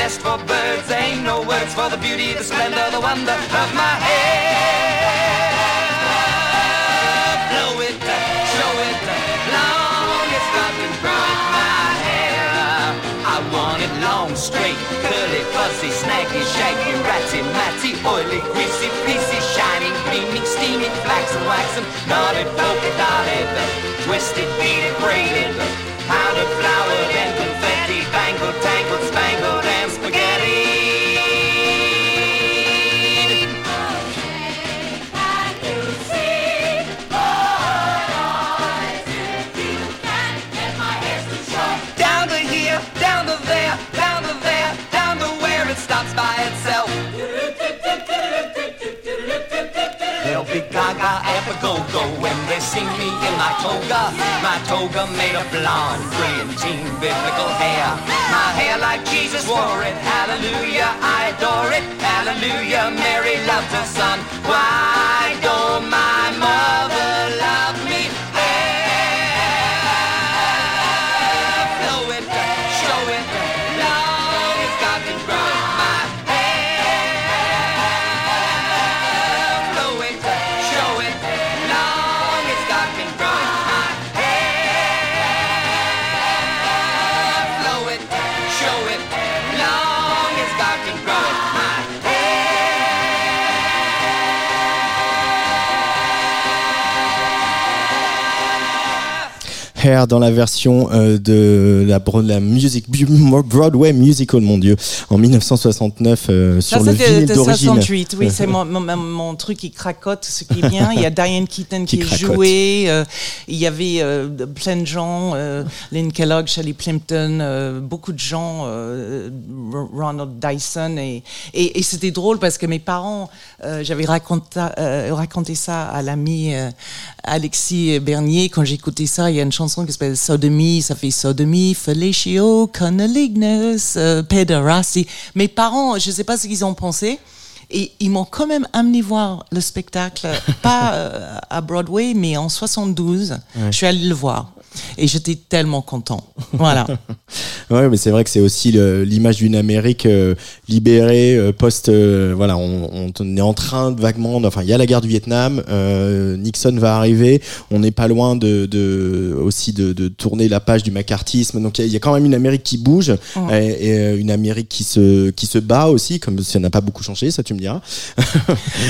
nest for birds. There Ain't no words for the beauty, the splendor, the wonder of my hair. Blow it, show it, long it's to grow my hair. I want it long, straight, curly, fuzzy, snaggy, shaggy, ratty, matty, oily, greasy, fleecy, shining, gleaming, steaming, flaxen, waxen, knotted, polka dotted, twisted, beaded, braided, powdered, flowered, and confetti, bangled, tangled, spangled, They'll gaga and a go-go when they see me in my toga. My toga made of blonde, brilliantine, biblical hair. My hair like Jesus wore it. Hallelujah, I adore it. Hallelujah, Mary loved her son. Why don't my mother Hair dans la version euh, de la, music, Broadway musical, mon Dieu, en 1969 euh, sur Ça, le vinyle de d'origine. 68, oui, c'est mon, mon, mon truc qui cracote, ce qui est bien. Il y a Diane Keaton qui, Qui est cracote. jouée, euh, il y avait euh, plein de gens, euh, Lynn Kellogg, Shelley Plimpton, euh, beaucoup de gens, euh, Ro- Ronald Dyson. Et, et, et c'était drôle parce que mes parents, euh, j'avais raconté, euh, raconté ça à l'ami euh, Alexis Bernier quand j'écoutais ça. Il y a une chanson qui s'appelle Sodomie, ça fait Sodomie, Fellatio, Cunnilingus, euh, Pederasty. Mes parents, je ne sais pas ce qu'ils ont pensé. Et ils m'ont quand même amené voir le spectacle, pas euh, à Broadway, mais en 72. Je suis allée le voir. Et j'étais tellement content. Voilà. Ouais, mais c'est vrai que c'est aussi l'image d'une Amérique euh, libérée, euh, post. euh, voilà, on, on est en train de vaguement. Enfin, il y a la guerre du Vietnam. Nixon va arriver. On n'est pas loin de, de aussi de, de tourner la page du macartisme. Donc il y a- il y, a quand même une Amérique qui bouge et, et, une Amérique qui se qui se bat aussi, comme ça n'a pas beaucoup changé, ça tu me diras.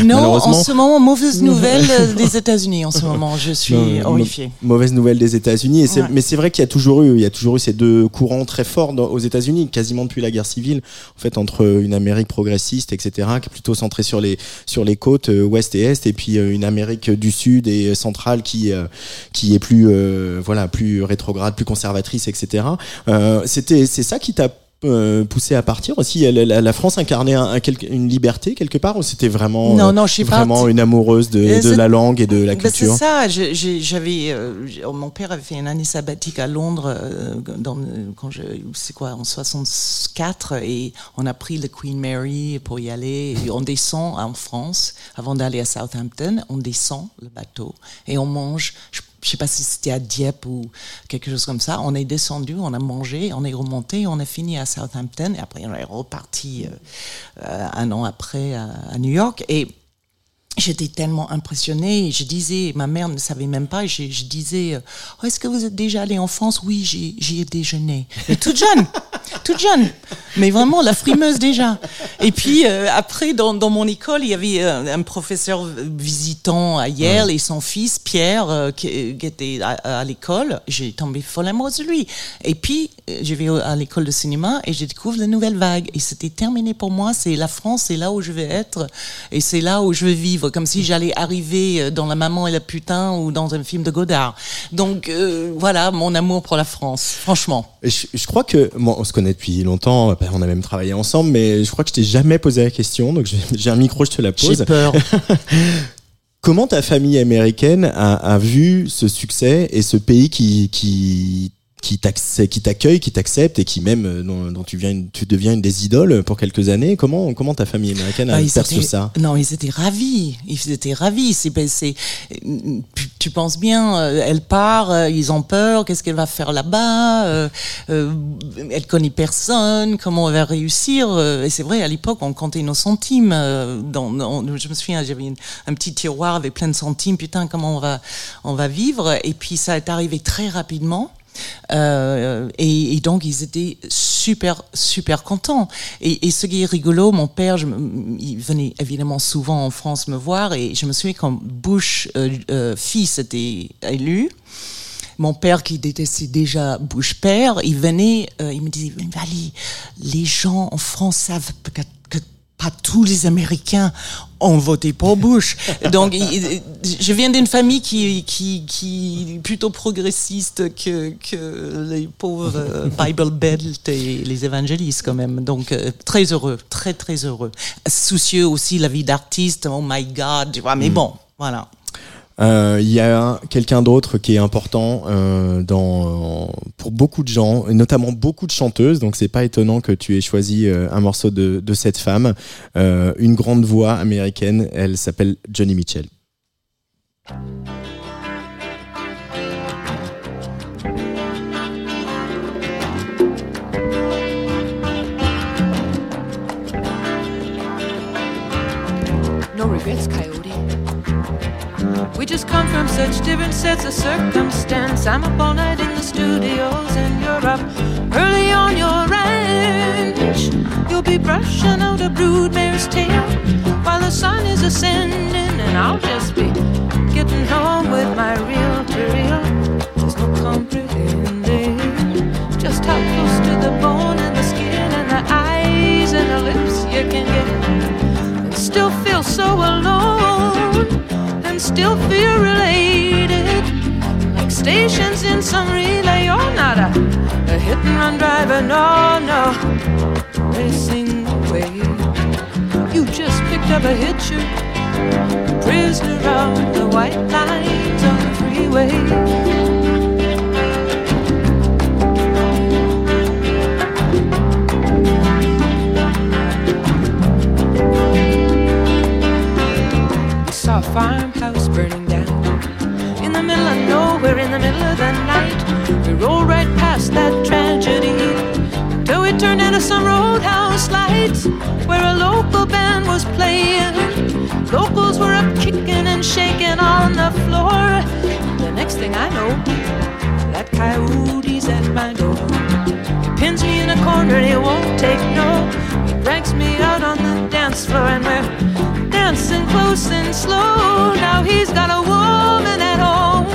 Non, en ce moment, mauvaise nouvelle des États-Unis. En ce moment, je suis mau- Mauvaise nouvelle des États-Unis. Et Ouais. Mais c'est vrai qu'il y a toujours eu, il y a toujours eu ces deux courants très forts dans- aux États-Unis, quasiment depuis la guerre civile, en fait, entre une Amérique progressiste, etc., qui est plutôt centrée sur les sur les côtes euh, ouest et est, et puis euh, une Amérique du sud et centrale qui euh, qui est plus euh, voilà plus rétrograde, plus conservatrice, etc. Euh, C'était c'est ça qui t'a euh, poussé à partir aussi la, la- la France incarnait un- un quelque- une liberté quelque part ou c'était vraiment Non, euh, non, je suis vraiment partie- une amoureuse de, la langue et de la Ben, culture? c'est ça. J'avais, euh, mon père avait fait une année sabbatique à Londres euh, dans, quand je, c'est quoi, en 64, et on a pris le Queen Mary pour y aller. Et on descend en France avant d'aller à Southampton. On descend le bateau et on mange. Je, je sais pas si c'était à Dieppe ou quelque chose comme ça. On est descendu, on a mangé, on est remonté, on a fini à Southampton et après on est reparti euh, euh, un an après à, à New York et J'étais tellement impressionnée. Je disais, ma mère ne savait même pas. et Je, je disais, euh, oh, est-ce que vous êtes déjà allé en France? Oui, j'y ai déjeuné. Mais toute jeune, toute jeune. Mais vraiment, la frimeuse déjà. Et puis euh, après, dans, dans mon école, il y avait euh, un professeur visitant à Yale et son fils Pierre euh, qui, qui était à, à l'école. J'ai tombé folle amoureuse de lui. Et puis, je vais à l'école de cinéma et je découvre la nouvelle vague. Et c'était terminé pour moi. C'est la France, c'est là où je vais être et c'est là où je veux vivre, comme si j'allais arriver euh, dans La Maman et la Putain ou dans un film de Godard. Donc euh, voilà mon amour pour la France, franchement. Je, je crois que, bon, on se connaît depuis longtemps, bah, on a même travaillé ensemble, mais je crois que je t'ai jamais posé la question, donc j'ai un micro, je te la J'ai pose. peur. Comment ta famille américaine a, a vu ce succès et ce pays qui, qui, qui t'accueille, qui t'accepte et qui même, euh, dont, dont tu, viens tu deviens une des idoles pour quelques années Comment, comment ta famille américaine a Ah, perçu étaient- ça? Non, ils étaient ravis. Ils étaient ravis. C'est, ben, tu penses bien, euh, elle part, euh, ils ont peur. Qu'est-ce qu'elle va faire là-bas? Euh, euh, Elle connaît personne. Comment elle va réussir? Et c'est vrai, à l'époque, on comptait nos centimes. dans, je me souviens, j'avais un petit tiroir avec plein de centimes. Putain, comment on va, on va vivre? Et puis ça est arrivé très rapidement. Euh, et, donc ils étaient super super contents. Et, ce qui est rigolo, mon père, il venait évidemment souvent en France me voir et je me souviens quand Bush euh, euh, fils était élu. Mon père qui détestait déjà Bush père, il venait, il me disait, les gens en France savent que pas tous les Américains ont voté pour Bush. Donc, je viens d'une famille qui, qui, qui est plutôt progressiste que, que les pauvres euh, Bible Belt et les évangélistes quand même. Donc, euh, très heureux, très, très heureux. Soucieux aussi de la vie d'artiste, oh my God, tu vois, mais bon, voilà. Euh, Il y a quelqu'un d'autre qui est important euh, dans, pour beaucoup de gens, et notamment beaucoup de chanteuses. Donc c'est pas étonnant que tu aies choisi euh, un morceau de, cette femme, une grande voix américaine. Elle s'appelle Johnny Mitchell. We just come from such different sets of circumstance. I'm up all night in the studios, and you're up early on your ranch. You'll be brushing out a broodmare's tail while the sun is ascending, and I'll just be getting home with my real to real. There's no comprehending just how close to the bone and the skin and the eyes and the lips you can get, and still feel so alone and still feel related. Like stations in some relay, you're not a, a hit and run driver, no, no. Racing away. You just picked up a hitcher, prisoner of the white lines on the freeway. We farmhouse burning down in the middle of nowhere, in the middle of the night. We rolled right past that tragedy till we turned into some roadhouse lights where a local band was playing. Locals were up kicking and shaking on the floor. The next thing I know, that coyote's at my door. He pins me in a corner and he won't take no. He drags me out on the dance floor and we're dancing close and slow. Now he's got a woman at home.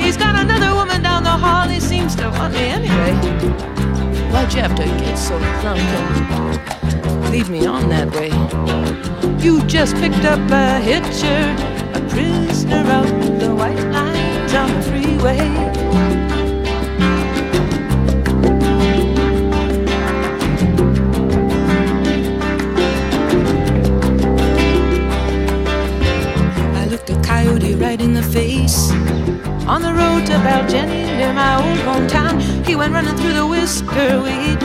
He's got another woman down the hall. He seems to want me anyway. Why'd you have to get so drunk and lead me on that way? You just picked up a hitcher, a prisoner of the white lines on the freeway. Coyote right in the face. On the road to Baljenny near my old hometown, he went running through the whisker weed,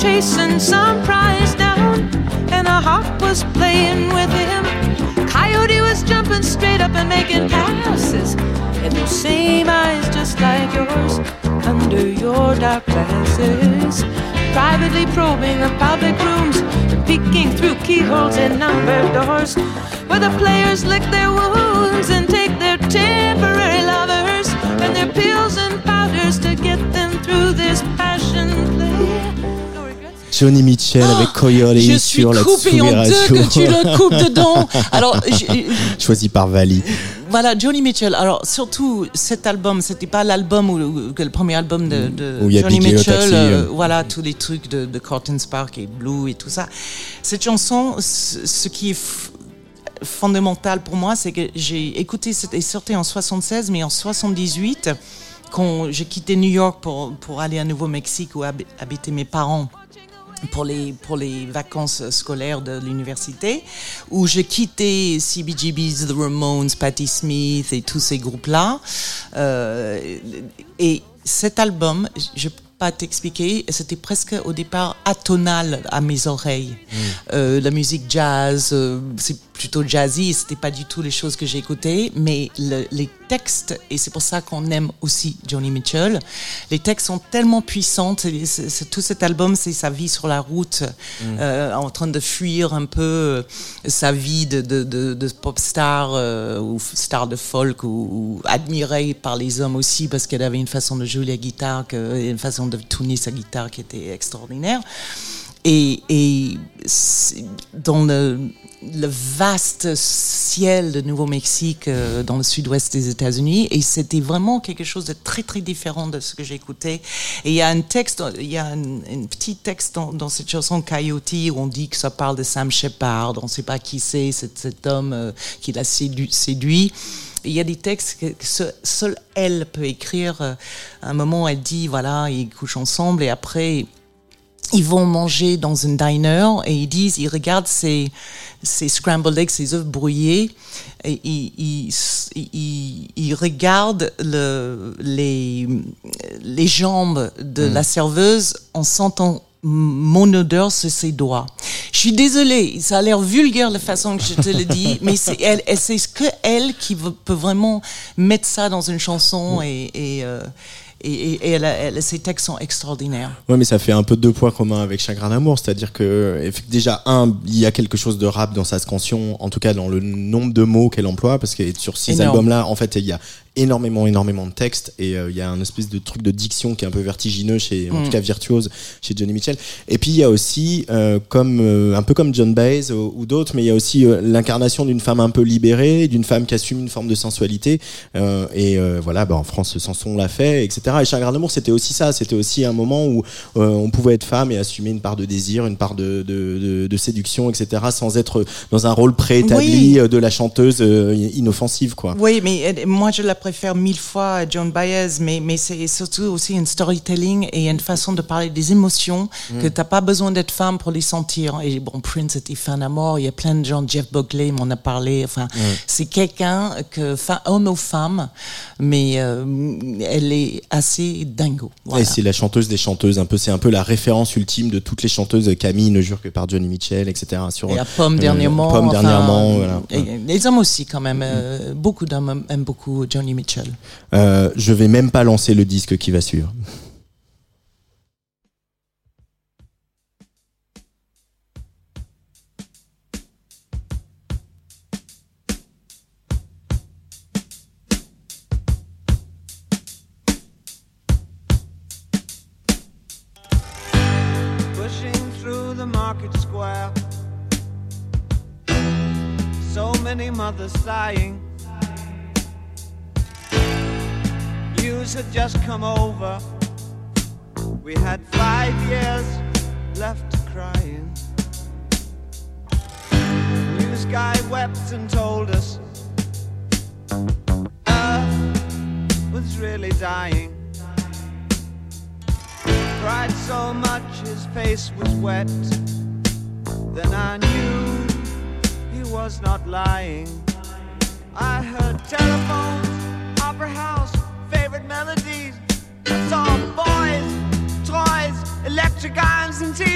chasing some prize down, and a hawk was playing with him. Coyote was jumping straight up and making passes, and those same eyes just like yours under your dark glasses. Privately probing the public rooms, peeking through keyholes in numbered doors, where the players lick their wounds and take their temporary lovers and their pills and powders to get them through this passion play. Johnny Mitchell avec Coyote Je suis sur la coupé en deux que tu le coupes dedans. Alors, je- Choisi par Vali. Voilà, Johnny Mitchell. Alors, surtout, cet album, c'était pas l'album ou le premier album de, a Johnny Mitchell. Taxi, euh, euh. voilà, tous les trucs de, de Corton Spark et Blue et tout ça. Cette chanson, ce qui est fondamental pour moi, c'est que j'ai écouté, c'était sorti en 76, mais en 78, quand j'ai quitté New York pour, pour aller à Nouveau-Mexique où hab- habitaient mes parents pour les, pour les vacances scolaires de l'université, où j'ai quitté CBGB's, The Ramones, Patti Smith et tous ces groupes-là. Euh, et cet album, je peux pas t'expliquer, c'était presque au départ atonal à mes oreilles. Euh, la musique jazz, euh, c'est plutôt jazzy, c'était pas du tout les choses que j'ai écoutées, mais le- les textes, et c'est pour ça qu'on aime aussi Johnny Mitchell, les textes sont tellement puissants, tout cet album, c'est sa vie sur la route, euh, en train de fuir un peu euh, sa vie de, de, de, de pop star euh, ou star de folk ou, ou admirée par les hommes aussi parce qu'elle avait une façon de jouer la guitare, que, une façon de tourner sa guitare qui était extraordinaire. Et, et dans le, le vaste ciel de Nouveau-Mexique, euh, dans le sud-ouest des États-Unis, et c'était vraiment quelque chose de très très différent de ce que j'écoutais. Et il y a un texte, il y a un, petit texte dans, dans cette chanson Coyote où on dit que ça parle de Sam Shepard, on ne sait pas qui c'est, cet, homme euh, qui l'a séduit. séduit. Il y a des textes que, seule elle peut écrire. Euh, À un moment, elle dit, voilà, ils couchent ensemble et après, ils vont manger dans une diner et ils disent, ils regardent ces, ces scrambled eggs, ces œufs brouillés, et ils, ils, ils, ils regardent le, les, les jambes de la serveuse en sentant mon odeur sur ses doigts. Je suis désolée, ça a l'air vulgaire la façon que je te le dis, mais c'est elle, c'est que elle qui peut vraiment mettre ça dans une chanson et, et, euh, et, et- et elle a- elle- ses textes sont extraordinaires. Ouais, mais ça fait un peu deux points communs avec Chagrin d'amour, c'est-à-dire que eff- déjà un, il y a quelque chose de rap dans sa scansion, en tout cas dans le nombre de mots qu'elle emploie, parce que sur ces albums-là, en fait, il y a énormément, énormément de textes et euh, il y a un espèce de truc de diction qui est un peu vertigineux chez, en Mm. tout cas virtuose chez Johnny Mitchell. Et puis il y a aussi, euh, comme euh, un peu comme John Baez ou, ou d'autres, mais il y a aussi l'incarnation d'une femme un peu libérée, d'une femme qui assume une forme de sensualité. Et voilà, bah, en France, Sanson l'a fait, etc. Et Chagrin d'amour, c'était aussi ça. C'était aussi un moment où on pouvait être femme et assumer une part de désir, une part de, de, de, de séduction, etc. Sans être dans un rôle préétabli Oui. de la chanteuse inoffensive, quoi. Oui, mais moi je la préfère mille fois à John Baez, mais, mais c'est surtout aussi un storytelling et une façon de parler des émotions Mm. que t'as pas besoin d'être femme pour les sentir. Et bon, Prince était fan à mort, il y a plein de gens, Jeff Buckley m'en a parlé. Enfin, Mm. c'est quelqu'un que, homme ou femme, mais euh, elle est assez dingo. Voilà. Et c'est la chanteuse des chanteuses, un peu, c'est un peu la référence ultime de toutes les chanteuses. Camille ne jure que par Johnny Mitchell, etc. Sur Et la pomme euh, dernièrement. Pomme enfin, dernièrement, voilà. et les hommes aussi quand même. euh, beaucoup d'hommes aiment beaucoup Johnny Mitchell. Euh, je vais même pas lancer le disque qui va suivre. pushing News had just come over. We had five years left crying. News guy wept and told us Earth was really dying cried so much his face was wet. Then I knew he was not lying. I heard telephones, opera house, favorite melodies. I saw boys, toys, electric irons, and TVs.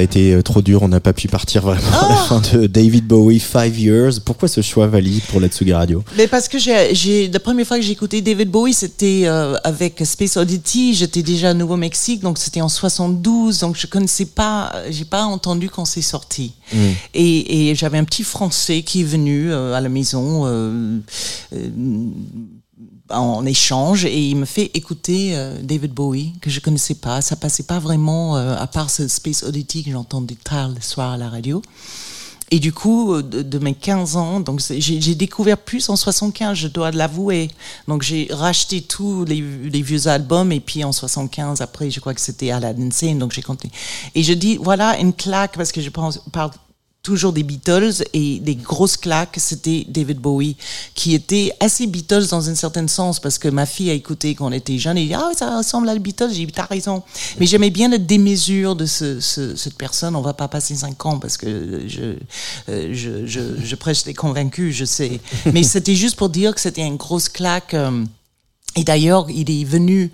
Ça a été euh, trop dur. On n'a pas pu partir vraiment à la fin de David Bowie, Five Years. Pourquoi ce choix, Vali, pour la Tsugi Radio? Mais parce que j'ai, la première fois que j'ai écouté David Bowie, c'était euh, avec Space Oddity. J'étais déjà au Nouveau-Mexique, donc c'était en 72. Donc je connaissais pas, j'ai pas entendu quand c'est sorti. Mm. Et, et j'avais un petit Français qui est venu euh, à la maison euh, euh, en échange et il me fait écouter euh, David Bowie que je connaissais pas. Ça passait pas vraiment euh, à part ce Space Oddity que j'entendais tard le soir à la radio. Et du coup, euh, de, mes 15 ans, donc j'ai découvert plus en 75, je dois l'avouer. Donc j'ai racheté tous les, les vieux albums et puis en 75, après, je crois que c'était Aladdin Sane, donc j'ai compté. Et je dis, voilà une claque parce que je pense, parle toujours des Beatles et des grosses claques, c'était David Bowie, qui était assez Beatles dans un certain sens parce que ma fille a écouté quand on était jeune et dit ah ça ressemble à les Beatles, j'ai dit t'as raison. Mais j'aimais bien la démesure de ce, ce- cette personne. On va pas passer cinq ans parce que je euh, je, je, je prêche des convaincus, je sais. Mais c'était juste pour dire que c'était une grosse claque. euh, et d'ailleurs, il est venu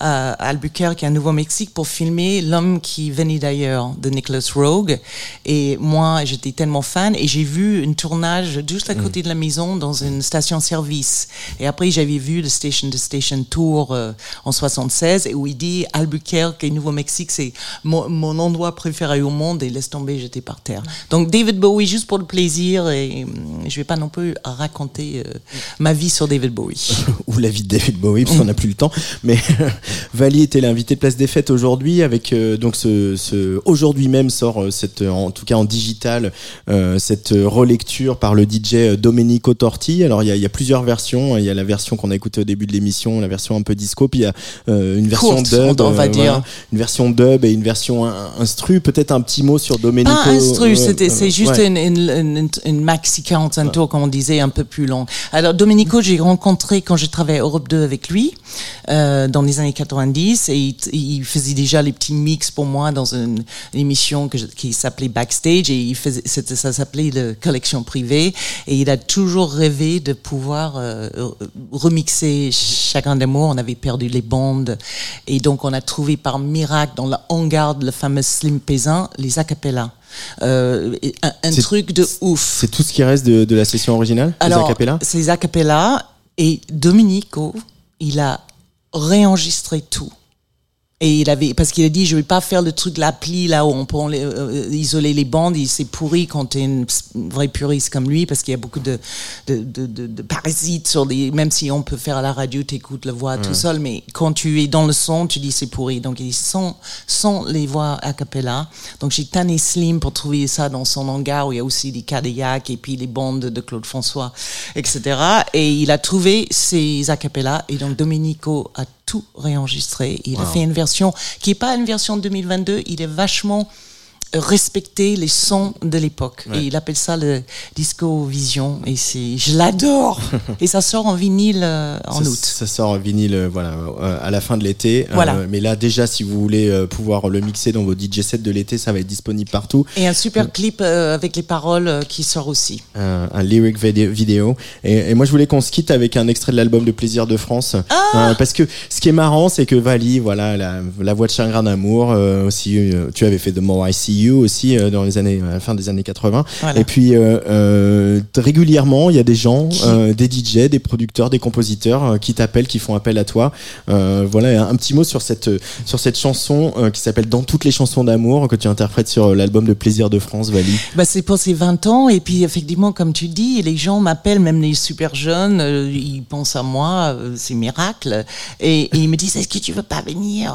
euh, à Albuquerque, à Nouveau-Mexique, pour filmer L'homme qui venait d'ailleurs de Nicholas Rogue. Et moi, j'étais tellement fan et j'ai vu un tournage juste à côté de la maison dans une station-service. Et après, j'avais vu le Station to Station Tour euh, en 76 et où il dit Albuquerque et Nouveau-Mexique, c'est mon, mon endroit préféré au monde et laisse tomber, j'étais par terre. Donc David Bowie, juste pour le plaisir et hum, je vais pas non plus raconter euh, ma vie sur David Bowie. ou la vie de David Bowie, parce qu'on n'a plus le temps. Mais Vali était l'invité de Place des Fêtes aujourd'hui, avec euh, donc ce, ce aujourd'hui même sort euh, cette, euh, en tout cas en digital, euh, cette relecture par le DJ Domenico Torti. Alors il y a, il y a plusieurs versions. Il y a la version qu'on a écoutée au début de l'émission, la version un peu disco, puis il y a euh, une version Courte, dub, on va dire. une version dub et une version in- instru. Peut-être un petit mot sur Domenico. Pas instru, c'était- c'est juste ouais. une, une, une, une maxi 45 tours, comme on disait, un peu plus long. Alors, Domenico, j'ai rencontré quand j'ai travaillé à Europe 2 avec lui, euh, dans les années 90, et il, il faisait déjà les petits mix pour moi dans une, émission que je- qui s'appelait Backstage, et il faisait, c'était- ça s'appelait le Collection Privée, et il a toujours rêvé de pouvoir euh, remixer Chacun d'amour. On avait perdu les bandes, et donc on a trouvé par miracle dans la hangar le fameux Slim Pézin, les acapellas. Euh, un, truc de ouf. C'est tout ce qui reste de, de la session originale les Alors, acapella ces acapellas et Domenico, il a réenregistré tout. Et il avait, parce qu'il a dit, je vais pas faire le truc, l'appli, là où on peut enlè- euh, isoler les bandes. Il s'est pourri quand t'es une vraie puriste comme lui, parce qu'il y a beaucoup de, de, de, de- de parasites sur des, même si on peut faire à la radio, t'écoutes la voix tout seul, mais quand tu es dans le son, tu dis c'est pourri. Donc il dit sans, sans les voix a cappella. Donc j'ai tanné Slim pour trouver ça dans son hangar où il y a aussi des Cadillacs et puis les bandes de Claude François, etc. Et il a trouvé ces a cappella et donc Domenico a tout réenregistré. Il a fait une version qui est pas une version 2022, il est vachement respecté les sons de l'époque Ouais. et il appelle ça le disco vision et c'est je l'adore et ça sort en vinyle euh, en ça, août Ça sort en vinyle euh, voilà, euh, à la fin de l'été. Voilà. Mais là, déjà, si vous voulez pouvoir le mixer dans vos DJ sets de l'été, ça va être disponible partout. et un super clip avec les paroles qui sort aussi Un, lyric vidé- vidéo. Et, et moi, je voulais qu'on se quitte avec un extrait de l'album de Plaisir de France. Ah parce que ce qui est marrant, c'est que Vali, voilà, la, la voix de chagrin d'amour, aussi, tu avais fait The More I See You aussi euh, dans les années, à la fin des années 80. Voilà. Et puis, euh, euh, régulièrement, il y a des gens, des DJ, des producteurs, des compositeurs qui t'appellent, qui font appel à toi. Voilà, un, un petit mot sur cette, sur cette chanson qui s'appelle Dans toutes les chansons d'amour que tu interprètes sur l'album de Plaisir de France, Vali. Bah, c'est pour ces 20 ans. Et puis, effectivement, comme tu dis, les gens m'appellent, même les super jeunes, ils pensent à moi, c'est miracle. Et, et ils me disent, est-ce que tu veux pas venir?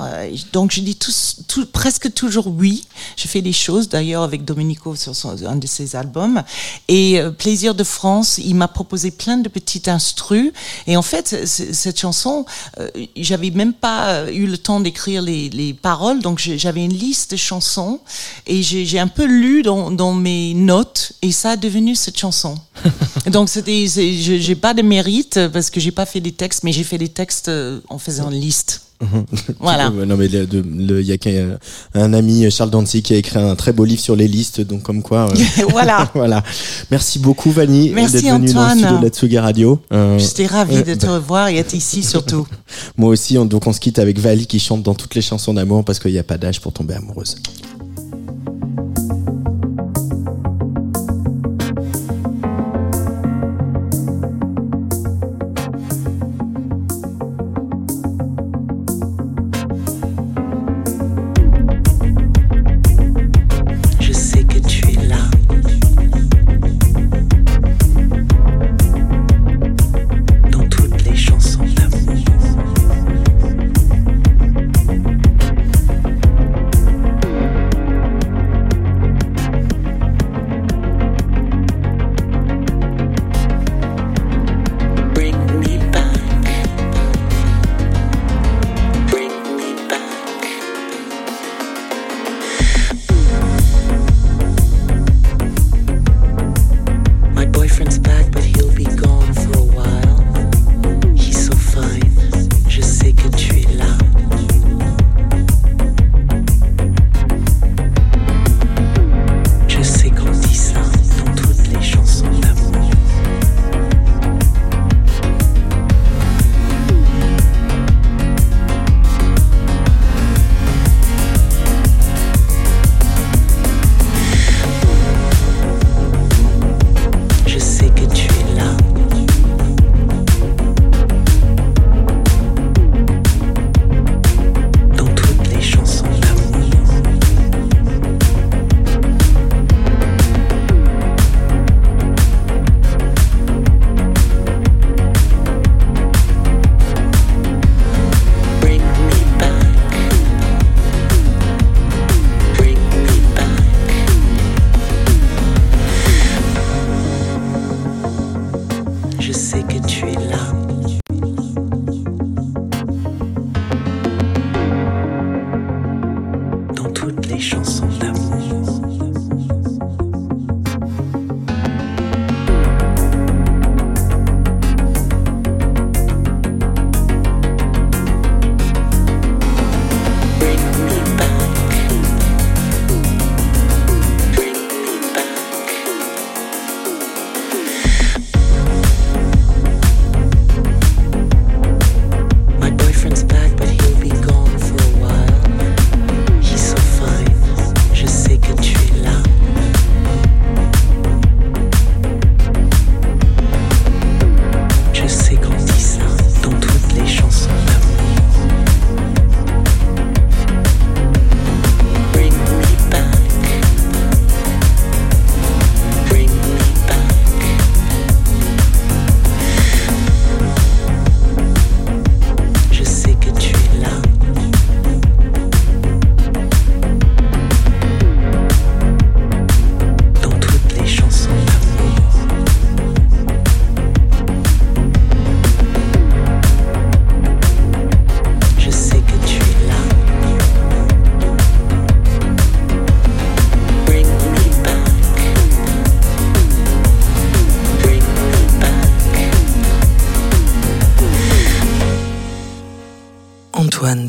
Donc, je dis tous, tout, presque toujours oui. Je fais des choses, d'ailleurs, avec Domenico sur son, un de ses albums. Et euh, Plaisir de France, il m'a proposé plein de petites instrus. Et en fait, cette chanson, euh, j'avais même pas euh, eu le temps d'écrire les, les paroles. Donc, j'avais une liste de chansons et j'ai un peu lu dans, dans mes notes et ça a devenu cette chanson. Donc, c'était, j'ai pas de mérite parce que j'ai pas fait des textes, mais j'ai fait des textes en faisant une liste. Voilà. Euh, non mais il y a un ami Charles Dancy qui a écrit un très beau livre sur les listes, donc comme quoi. euh, Voilà. voilà. Merci beaucoup Vanny Merci, d'être venu dans le studio de la Tsugi Radio. Euh, J'étais ravie euh, de te revoir et être ici surtout. Moi aussi, on- donc on se quitte avec Vali qui chante dans toutes les chansons d'amour parce qu'il n'y a pas d'âge pour tomber amoureuse.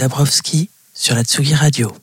Dabrowski sur la Tsugi Radio.